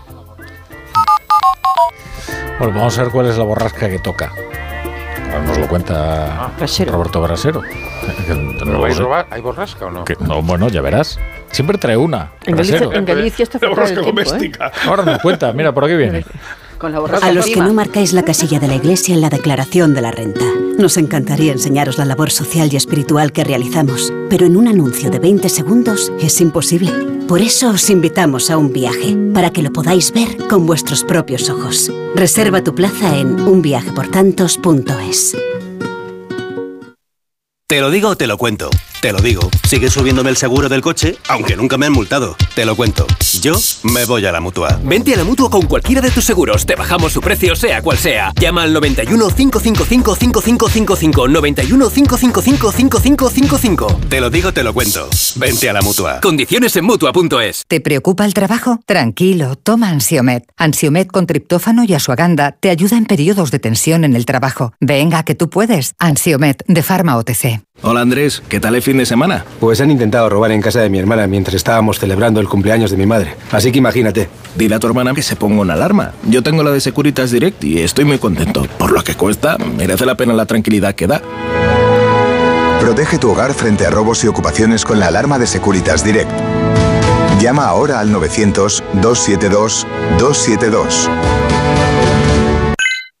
Bueno, vamos a ver cuál es la borrasca que toca. Ahora nos lo cuenta Roberto Brasero. No ¿Pero lo hay, sé. roba- ¿Hay borrasca o no? Que- no, bueno, ya verás. Siempre trae una. En Galicia, en Galicia está el tiempo, ¿eh? Ahora nos cuenta, mira, por aquí viene. Con la borrasca A los que no marcáis la casilla de la iglesia en la declaración de la renta. Nos encantaría enseñaros la labor social y espiritual que realizamos, pero en un anuncio de 20 segundos es imposible. Por eso os invitamos a un viaje, para que lo podáis ver con vuestros propios ojos. Reserva tu plaza en unviajeportantos.es. Te lo digo o te lo cuento. Te lo digo. Sigue subiéndome el seguro del coche, aunque nunca me han multado. Te lo cuento. Yo me voy a la mutua. Vente a la mutua con cualquiera de tus seguros. Te bajamos su precio, sea cual sea. Llama al 91 555 5555. 91 555 5555. Te lo digo, te lo cuento. Vente a la mutua. Condiciones en mutua.es. ¿Te preocupa el trabajo? Tranquilo, toma Ansiomet. Ansiomet con triptófano y asuaganda te ayuda en periodos de tensión en el trabajo. Venga, que tú puedes. Ansiomet de Pharma OTC. Hola Andrés, ¿qué tal el fin de semana? Pues han intentado robar en casa de mi hermana mientras estábamos celebrando el cumpleaños de mi madre. Así que imagínate. Dile a tu hermana que se ponga una alarma. Yo tengo la de Securitas Direct y estoy muy contento. Por lo que cuesta, merece la pena la tranquilidad que da. Protege tu hogar frente a robos y ocupaciones con la alarma de Securitas Direct. Llama ahora al 900-272-272.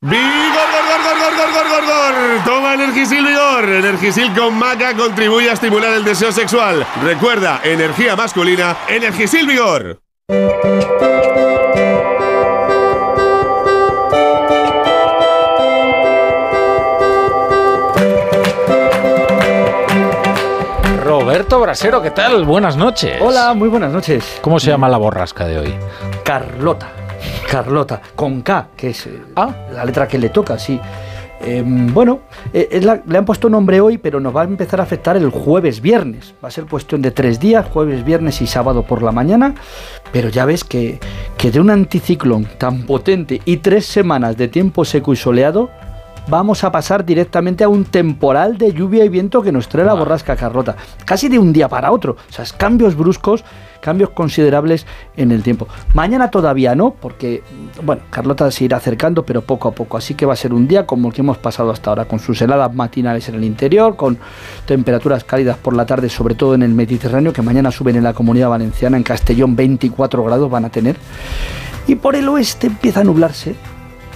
¡Vigor, gor, gor, gor, gor, gor, gor, gor! Toma Energisil Vigor. Energisil con maca contribuye a estimular el deseo sexual. Recuerda, energía masculina, Energisil Vigor. Roberto Brasero, ¿qué tal? Buenas noches. Hola, muy buenas noches. ¿Cómo se llama la borrasca de hoy? Carlota. Carlota, con K, que es eh, la letra que le toca, sí. Eh, bueno, eh, la- le han puesto nombre hoy, pero nos va a empezar a afectar el jueves viernes. Va a ser cuestión de tres días, jueves, viernes y sábado por la mañana. Pero ya ves que, que de un anticiclón tan potente y tres semanas de tiempo seco y soleado, vamos a pasar directamente a un temporal de lluvia y viento que nos trae la borrasca Carlota. Casi de un día para otro. O sea, es cambios bruscos, cambios considerables en el tiempo. Mañana todavía no, porque, bueno, Carlota se irá acercando, pero poco a poco. Así que va a ser un día como el que hemos pasado hasta ahora, con sus heladas matinales en el interior, con temperaturas cálidas por la tarde, sobre todo en el Mediterráneo, que mañana suben en la comunidad valenciana, en Castellón 24 grados van a tener. Y por el oeste empieza a nublarse.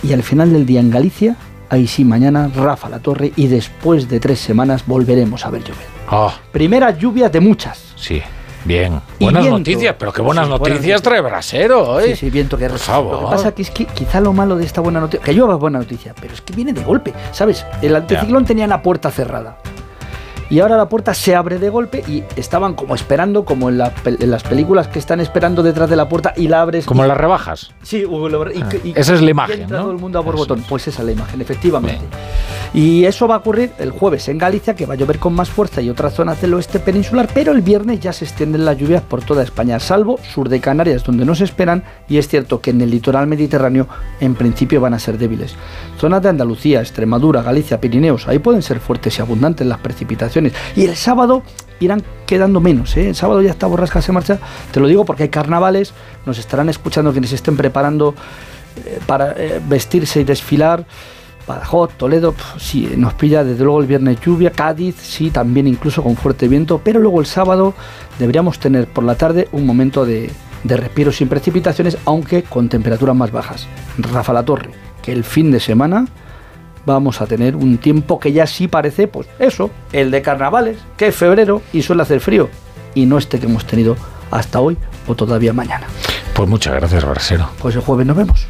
Y al final del día en Galicia, ahí sí, mañana Rafa la Torre y después de tres semanas volveremos a ver llover. Ah, Primeras lluvias de muchas. sí. Bien. Y Buenas viento. noticias, pero qué buenas Sí, buenas noticias trae Brasero, ¿eh? Sí, sí, viento que Por Lo que pasa que es que quizá lo malo de esta buena noticia, que llueva es buena noticia, pero es que viene de golpe, ¿sabes? El anticiclón tenía la puerta cerrada. Y ahora la puerta se abre de golpe y estaban como esperando, como en, la pel- en las películas que están esperando detrás de la puerta y la abres. Como y- las rebajas. Sí, y- Ah, y- esa es la imagen, todo el mundo a por botón. Pues esa es la imagen, efectivamente. Y eso va a ocurrir el jueves en Galicia, que va a llover con más fuerza y otras zonas del oeste peninsular, pero el viernes ya se extienden las lluvias por toda España, salvo sur de Canarias, donde no se esperan, y es cierto que en el litoral mediterráneo en principio van a ser débiles. Zonas de Andalucía, Extremadura, Galicia, Pirineos, ahí pueden ser fuertes y abundantes las precipitaciones. Y el sábado irán quedando menos. ¿eh? El sábado ya esta borrasca se marcha, te lo digo porque hay carnavales, nos estarán escuchando quienes estén preparando eh, para eh, vestirse y desfilar. Badajoz, Toledo, pf, sí, nos pilla desde luego el viernes lluvia, Cádiz, sí, también incluso con fuerte viento, pero luego el sábado deberíamos tener por la tarde un momento de, de respiro sin precipitaciones, aunque con temperaturas más bajas. Rafa La Torre, que el fin de semana vamos a tener un tiempo que ya sí parece, pues eso, el de carnavales, que es febrero y suele hacer frío, y no este que hemos tenido hasta hoy o todavía mañana. Pues muchas gracias, Brasero. Pues el jueves nos vemos.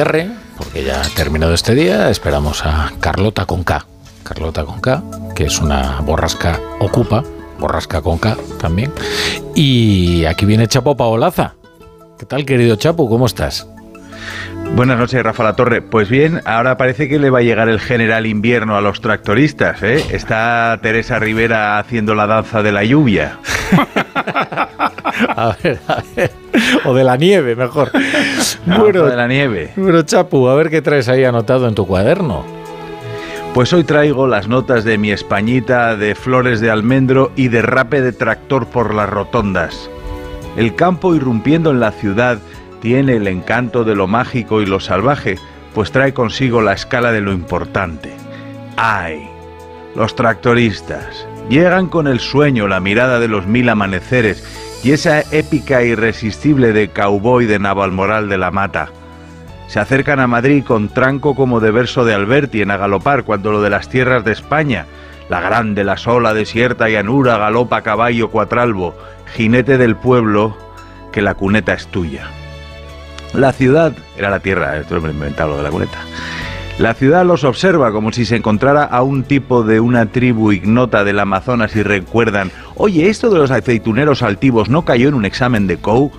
Cierre, porque ya ha terminado este día. Esperamos a Carlota con K. Carlota con K, que es una borrasca ocupa, borrasca con K también. Y aquí viene Chapo Paolaza. ¿Qué tal, querido Chapo? ¿Cómo estás? Buenas noches, Rafa La Torre. Pues bien, ahora parece que le va a llegar el general invierno a los tractoristas. ¿eh? Está Teresa Rivera haciendo la danza de la lluvia. <laughs> <laughs> A ver, a ver. O de la nieve, mejor. La danza de la nieve. Bueno, Chapu, a ver qué traes ahí anotado en tu cuaderno. Pues hoy traigo las notas de mi Españita, de flores de almendro y derrape de tractor por las rotondas. El campo irrumpiendo en la ciudad tiene el encanto de lo mágico y lo salvaje, pues trae consigo la escala de lo importante. ¡Ay! Los tractoristas llegan con el sueño, la mirada de los mil amaneceres y esa épica irresistible de cowboy de Navalmoral de la Mata. Se acercan a Madrid con tranco como de verso de Alberti en A Galopar cuando lo de las tierras de España, la grande, la sola, desierta llanura, galopa caballo cuatralbo, jinete del pueblo, que la cuneta es tuya. La ciudad, era la tierra, esto lo he inventado lo de la cuneta. La ciudad los observa como si se encontrara a un tipo de una tribu ignota del Amazonas y recuerdan, oye, esto de los aceituneros altivos no cayó en un examen de COU.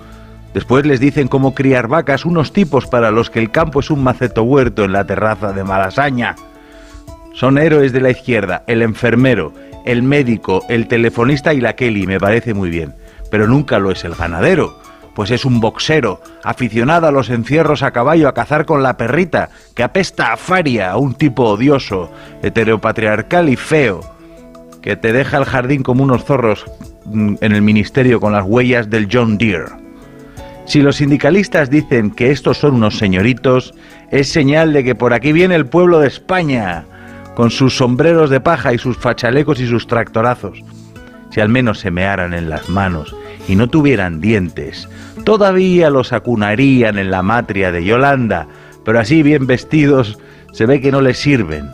Después les dicen cómo criar vacas unos tipos para los que el campo es un maceto huerto en la terraza de Malasaña. Son héroes de la izquierda, el enfermero, el médico, el telefonista y la Kelly, me parece muy bien. Pero nunca lo es el ganadero, pues es un boxero, aficionado a los encierros a caballo a cazar con la perrita, que apesta a faria, a un tipo odioso, heteropatriarcal y feo, que te deja el jardín como unos zorros mm, en el ministerio con las huellas del John Deere. Si los sindicalistas dicen que estos son unos señoritos, es señal de que por aquí viene el pueblo de España, con sus sombreros de paja y sus fachalecos y sus tractorazos. Si al menos se mearan en las manos y no tuvieran dientes, todavía los acunarían en la matria de Yolanda, pero así bien vestidos se ve que no les sirven.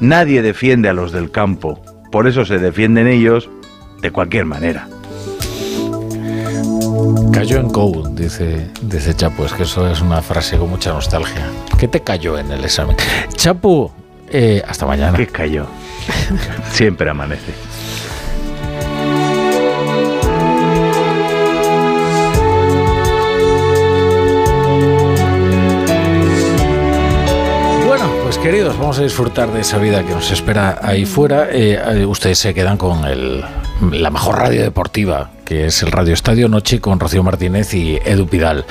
Nadie defiende a los del campo, por eso se defienden ellos de cualquier manera. Cayó en code, dice, dice Chapu, es que eso es una frase con mucha nostalgia. ¿Qué te cayó en el examen? Chapu, eh, hasta mañana. ¿Qué cayó? Siempre amanece. Queridos, vamos a disfrutar de esa vida que nos espera ahí fuera. Eh, eh, ustedes se quedan con el, la mejor radio deportiva, que es el Radio Estadio Noche con Rocío Martínez y Edu Pidal.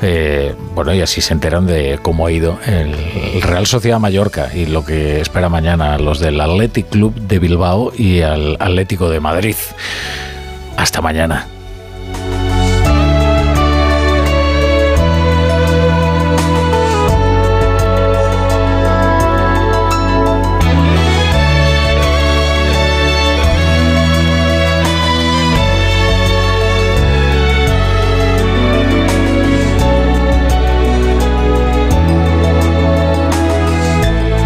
Eh, bueno, y así se enteran de cómo ha ido el, Real Sociedad Mallorca y lo que espera mañana los del Athletic Club de Bilbao y al Atlético de Madrid. Hasta mañana.